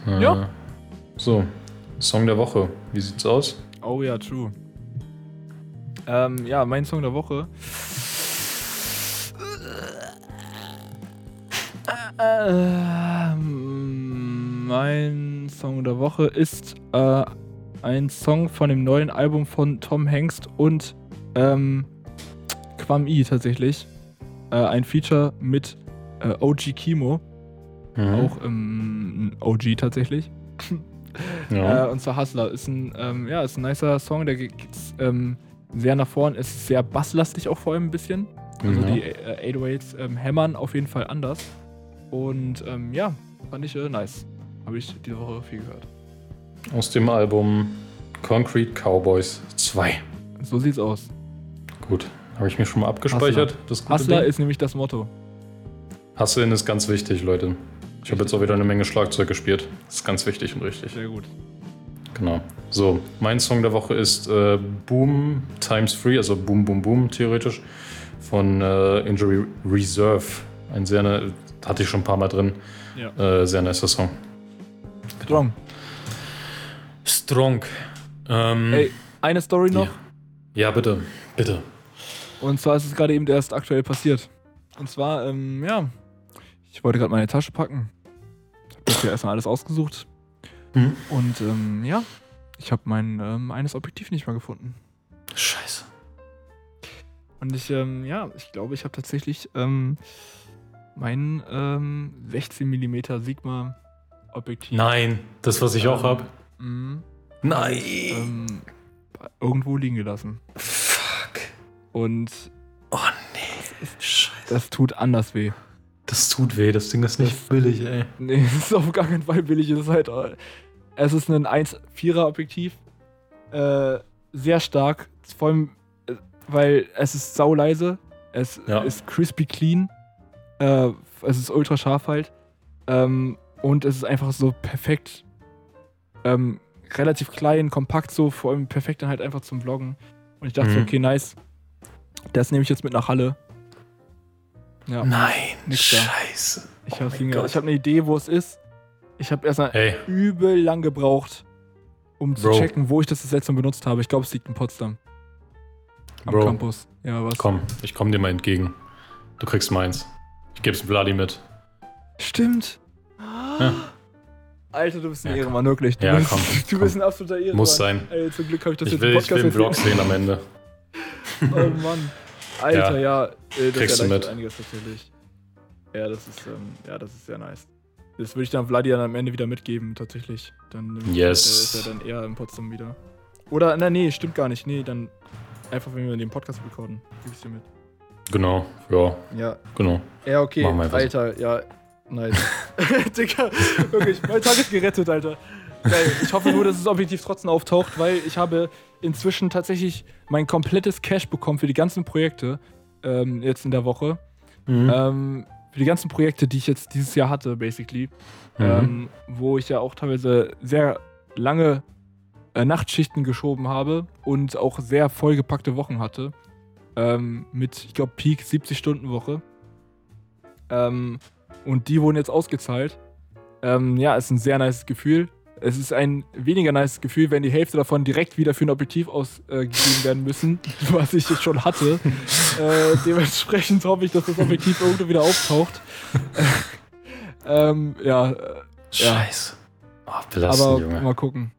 Speaker 3: Äh,
Speaker 2: Ja.
Speaker 3: So, Song der Woche. Wie sieht's aus?
Speaker 2: Oh ja, true. Ähm, ja, mein Song der Woche. Ähm, mein Song der Woche ist äh, ein Song von dem neuen Album von Tom Hengst und ähm, Quam I tatsächlich. Äh, ein Feature mit äh, OG Kimo,
Speaker 3: Mhm.
Speaker 2: auch ähm, OG tatsächlich. *laughs* Ja. Äh, und zwar Hustler. Ist ein, ähm, ja, ist ein nicer Song, der geht ähm, sehr nach vorn, ist sehr basslastig auch vor allem ein bisschen. Also ja. die äh, 808s ähm, hämmern auf jeden Fall anders. Und ähm, ja, fand ich äh, nice. Habe ich diese Woche viel gehört.
Speaker 3: Aus dem Album Concrete Cowboys 2.
Speaker 2: So sieht's aus.
Speaker 3: Gut, habe ich mir schon mal abgespeichert.
Speaker 2: Hustler, das Hustler ist nämlich das Motto.
Speaker 3: Hustlen ist ganz wichtig, Leute. Ich habe jetzt auch wieder eine Menge Schlagzeug gespielt. Das ist ganz wichtig und richtig.
Speaker 2: Sehr gut.
Speaker 3: Genau. So, mein Song der Woche ist äh, Boom Times Free, also Boom Boom Boom theoretisch, von äh, Injury Reserve. Ein sehr, ne, hatte ich schon ein paar Mal drin. Ja. Äh, sehr nicer Song.
Speaker 2: Strong.
Speaker 3: Strong. Ähm,
Speaker 2: Ey, eine Story noch.
Speaker 3: Ja. ja, bitte, bitte.
Speaker 2: Und zwar ist es gerade eben erst aktuell passiert. Und zwar, ähm, ja, ich wollte gerade meine Tasche packen. Ich habe mir erstmal alles ausgesucht. Mhm. Und ähm, ja, ich habe mein ähm, eines Objektiv nicht mehr gefunden.
Speaker 3: Scheiße.
Speaker 2: Und ich, ähm, ja, ich glaube, ich habe tatsächlich ähm, mein ähm, 16 mm Sigma Objektiv.
Speaker 3: Nein, das, was ich auch habe.
Speaker 2: Mhm.
Speaker 3: Nein.
Speaker 2: Ähm, irgendwo liegen gelassen. Und.
Speaker 3: Oh nee. Das, ist, Scheiße.
Speaker 2: das tut anders weh.
Speaker 3: Das tut weh, das Ding ist nicht das, billig, ey.
Speaker 2: Nee, *laughs* es ist auf gar keinen Fall billig. Es ist halt. Es ist ein 1,4er Objektiv. Äh, sehr stark. Vor allem, äh, weil es ist sauleise. Es ja. ist crispy clean. Äh, es ist ultra scharf halt. Ähm, und es ist einfach so perfekt. Ähm, relativ klein, kompakt so, vor allem perfekt dann halt einfach zum Vloggen. Und ich dachte, mhm. okay, nice. Das nehme ich jetzt mit nach Halle.
Speaker 3: Ja. Nein, scheiße.
Speaker 2: Da. Ich habe oh hab eine Idee, wo es ist. Ich habe erstmal hey. übel lang gebraucht, um Bro. zu checken, wo ich das das letzte Mal benutzt habe. Ich glaube, es liegt in Potsdam. Am Bro. Campus. Ja, was?
Speaker 3: Komm, ich komme dir mal entgegen. Du kriegst meins. Ich geb's Vladi mit.
Speaker 2: Stimmt. Ja. Alter, du bist ein ja, Ehrenmann, wirklich. Du
Speaker 3: ja,
Speaker 2: bist,
Speaker 3: komm. *laughs*
Speaker 2: Du
Speaker 3: komm.
Speaker 2: bist ein absoluter Ehrenmann.
Speaker 3: Muss sein.
Speaker 2: Ey, zum Glück habe ich das
Speaker 3: ich
Speaker 2: jetzt
Speaker 3: will, im Podcast Ich will einen Vlog sehen am Ende. *laughs*
Speaker 2: oh Mann. Alter, ja. ja
Speaker 3: äh, das Kriegst du mit.
Speaker 2: einiges tatsächlich. Ja, das ist, ähm, ja, das ist sehr nice. Das würde ich dann Vladi dann am Ende wieder mitgeben, tatsächlich. Dann
Speaker 3: yes.
Speaker 2: ist er dann eher in Potsdam wieder. Oder, na, nee, stimmt gar nicht. Nee, dann einfach, wenn wir den Podcast recorden, gebe ich dir mit.
Speaker 3: Genau, ja.
Speaker 2: Ja.
Speaker 3: Genau.
Speaker 2: Ja, okay. Alter, so. ja, nice. *laughs* Digga, wirklich, mein Tag ist gerettet, Alter. Geil. Ich hoffe nur, dass das Objektiv trotzdem auftaucht, weil ich habe inzwischen tatsächlich mein komplettes Cash bekommen für die ganzen Projekte ähm, jetzt in der Woche. Mhm. Ähm, für die ganzen Projekte, die ich jetzt dieses Jahr hatte, basically. Mhm. Ähm, wo ich ja auch teilweise sehr lange äh, Nachtschichten geschoben habe und auch sehr vollgepackte Wochen hatte. Ähm, mit, ich glaube, Peak 70-Stunden-Woche. Ähm, und die wurden jetzt ausgezahlt. Ähm, ja, ist ein sehr nice Gefühl es ist ein weniger nice Gefühl, wenn die Hälfte davon direkt wieder für ein Objektiv ausgegeben äh, werden müssen, *laughs* was ich jetzt schon hatte. *laughs* äh, dementsprechend hoffe ich, dass das Objektiv irgendwo wieder auftaucht. *laughs* ähm, ja. Äh,
Speaker 3: Scheiße.
Speaker 2: Oh, belastend, Aber Junge. mal gucken.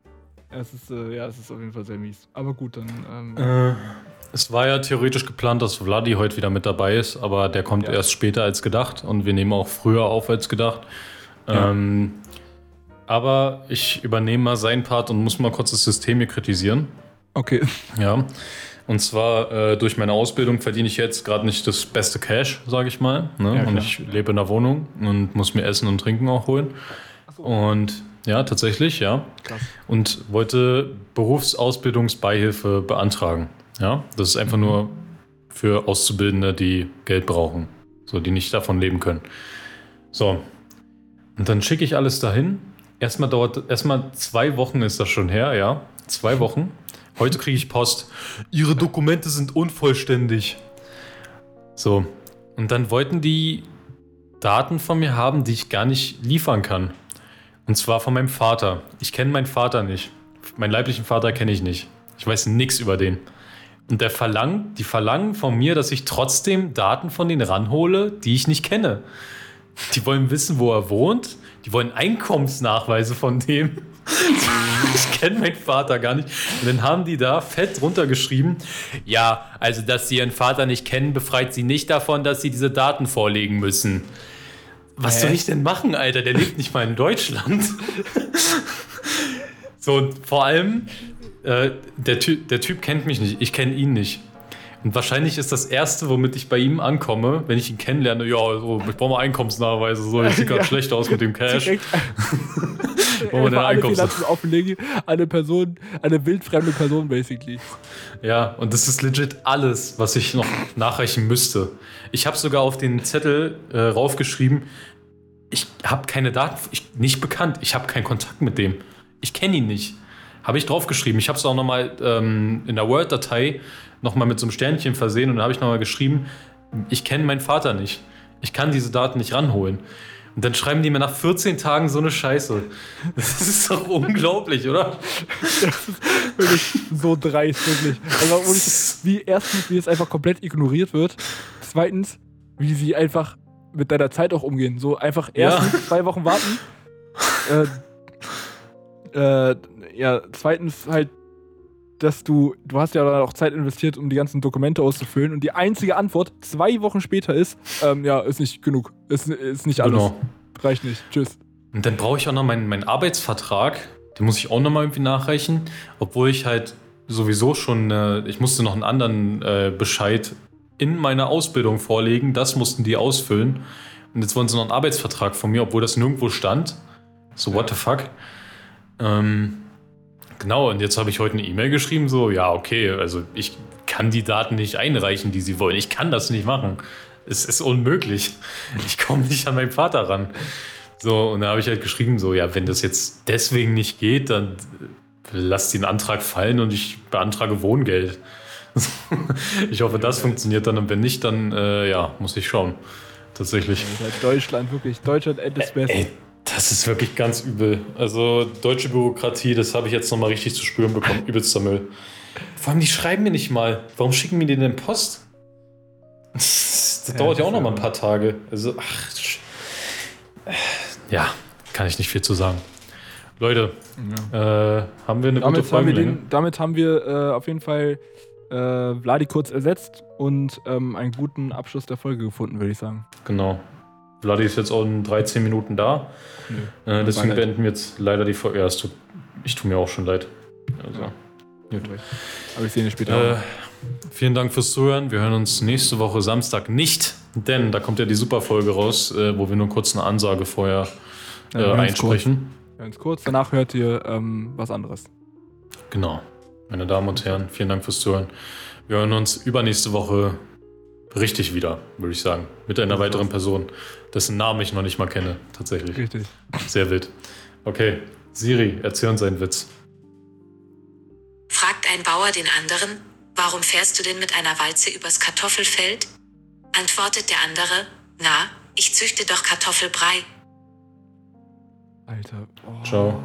Speaker 2: Es ist, äh, ja, es ist auf jeden Fall sehr mies. Aber gut, dann. Ähm,
Speaker 3: äh, es war ja theoretisch geplant, dass Vladi heute wieder mit dabei ist, aber der kommt ja. erst später als gedacht und wir nehmen auch früher auf als gedacht. Ja. Ähm, aber ich übernehme mal seinen Part und muss mal kurz das System hier kritisieren.
Speaker 2: Okay.
Speaker 3: Ja. Und zwar äh, durch meine Ausbildung verdiene ich jetzt gerade nicht das beste Cash, sage ich mal. Ne? Ja, und ich lebe in der Wohnung und muss mir Essen und Trinken auch holen. So. Und ja, tatsächlich, ja. Krass. Und wollte Berufsausbildungsbeihilfe beantragen. Ja, das ist einfach mhm. nur für Auszubildende, die Geld brauchen, so die nicht davon leben können. So. Und dann schicke ich alles dahin Erstmal dauert, erstmal zwei Wochen ist das schon her, ja. Zwei Wochen. Heute kriege ich Post. Ihre Dokumente sind unvollständig. So. Und dann wollten die Daten von mir haben, die ich gar nicht liefern kann. Und zwar von meinem Vater. Ich kenne meinen Vater nicht. Meinen leiblichen Vater kenne ich nicht. Ich weiß nichts über den. Und der verlangt, die verlangen von mir, dass ich trotzdem Daten von denen ranhole, die ich nicht kenne. Die wollen wissen, wo er wohnt. Die wollen Einkommensnachweise von dem. *laughs* ich kenne meinen Vater gar nicht. Und dann haben die da fett runtergeschrieben, ja, also dass sie ihren Vater nicht kennen, befreit sie nicht davon, dass sie diese Daten vorlegen müssen. Was Hä? soll ich denn machen, Alter? Der lebt nicht mal in Deutschland. So, und vor allem, äh, der, Ty der Typ kennt mich nicht, ich kenne ihn nicht. Und wahrscheinlich ist das Erste, womit ich bei ihm ankomme, wenn ich ihn kennenlerne, ja, so, ich brauche mal Einkommensnachweise, so, ich sieht *laughs* gerade
Speaker 2: Ja.
Speaker 3: schlecht aus mit dem Cash.
Speaker 2: Direkt *laughs* *laughs*
Speaker 3: Wo man den
Speaker 2: einfach alle
Speaker 3: Einkaufs-
Speaker 2: Finanzen offenlegen. Eine Person, eine wildfremde Person, basically.
Speaker 3: Ja, und das ist legit alles, was ich noch nachreichen müsste. Ich habe sogar auf den Zettel äh, raufgeschrieben, ich habe keine Daten, ich, nicht bekannt, ich habe keinen Kontakt mit dem. Ich kenne ihn nicht. Habe ich draufgeschrieben. Ich habe es auch nochmal ähm, in der Word-Datei nochmal mit so einem Sternchen versehen und da habe ich nochmal geschrieben, ich kenne meinen Vater nicht. Ich kann diese Daten nicht ranholen. Und dann schreiben die mir nach 14 Tagen so eine Scheiße. Das ist doch unglaublich, oder?
Speaker 2: Wirklich so dreist, wirklich. Also wirklich, wie erstens, wie es einfach komplett ignoriert wird. Zweitens, wie sie einfach mit deiner Zeit auch umgehen. So einfach
Speaker 3: Ja.
Speaker 2: erstens zwei Wochen warten. Äh, äh, ja, zweitens halt, dass du, du hast ja dann auch Zeit investiert, um die ganzen Dokumente auszufüllen und die einzige Antwort zwei Wochen später ist, ähm, ja, ist nicht genug. Ist, ist nicht alles.
Speaker 3: Genau.
Speaker 2: Reicht nicht. Tschüss.
Speaker 3: Und dann brauche ich auch noch meinen, meinen Arbeitsvertrag. Den muss ich auch noch mal irgendwie nachreichen. Obwohl ich halt sowieso schon, äh, ich musste noch einen anderen äh, Bescheid in meiner Ausbildung vorlegen. Das mussten die ausfüllen. Und jetzt wollen sie noch einen Arbeitsvertrag von mir, obwohl das nirgendwo stand. So, what the fuck? Ähm, genau, und jetzt habe ich heute eine E-Mail geschrieben, so, ja, okay, also ich kann die Daten nicht einreichen, die sie wollen. Ich kann das nicht machen. Es ist unmöglich. Ich komme nicht an meinen Vater ran. So, und da habe ich halt geschrieben, so, ja, wenn das jetzt deswegen nicht geht, dann lasst den Antrag fallen und ich beantrage Wohngeld. *laughs* ich hoffe, das funktioniert dann und wenn nicht, dann, äh, ja, muss ich schauen. Tatsächlich.
Speaker 2: Deutschland, wirklich. Deutschland at its best.
Speaker 3: Ey, das ist wirklich ganz übel. Also, deutsche Bürokratie, das habe ich jetzt nochmal richtig zu spüren bekommen. Übelster Müll. Vor allem, die schreiben mir nicht mal. Warum schicken mir die denn Post? Das
Speaker 2: Ja,
Speaker 3: dauert ja auch
Speaker 2: das
Speaker 3: noch mal
Speaker 2: ist
Speaker 3: ein paar Tage. Also, ach. Ja, kann ich nicht viel zu sagen. Leute, äh, haben wir eine gute
Speaker 2: damit, haben wir
Speaker 3: Folgenlänge?
Speaker 2: den, damit haben wir äh, auf jeden Fall äh, Vladi kurz ersetzt und ähm, einen guten Abschluss der Folge gefunden, würde ich sagen.
Speaker 3: Genau. Vladi ist jetzt auch in 13 Minuten da. Äh, deswegen beenden wir jetzt leider die Folge. Ja, es tut, ich tue mir auch schon leid. Also.
Speaker 2: Gut. Aber ich sehe ihn später.
Speaker 3: Äh, vielen Dank fürs Zuhören. Wir hören uns nächste Woche Samstag nicht, denn da kommt ja die Superfolge raus, äh, wo wir nur kurz eine Ansage vorher äh,
Speaker 2: Ja, ganz
Speaker 3: einsprechen.
Speaker 2: Ganz kurz, danach hört ihr ähm, was anderes.
Speaker 3: Genau. Meine Damen und Herren, vielen Dank fürs Zuhören. Wir hören uns übernächste Woche richtig wieder, würde ich sagen. Mit einer weiteren Person, dessen Namen ich noch nicht mal kenne, tatsächlich.
Speaker 2: Richtig.
Speaker 3: Sehr wild. Okay, Siri, erzähl uns einen Witz.
Speaker 1: Fragt ein Bauer den anderen, warum fährst du denn mit einer Walze übers Kartoffelfeld? Antwortet der andere, na, ich züchte doch Kartoffelbrei.
Speaker 2: Alter. Oh,
Speaker 3: Ciao.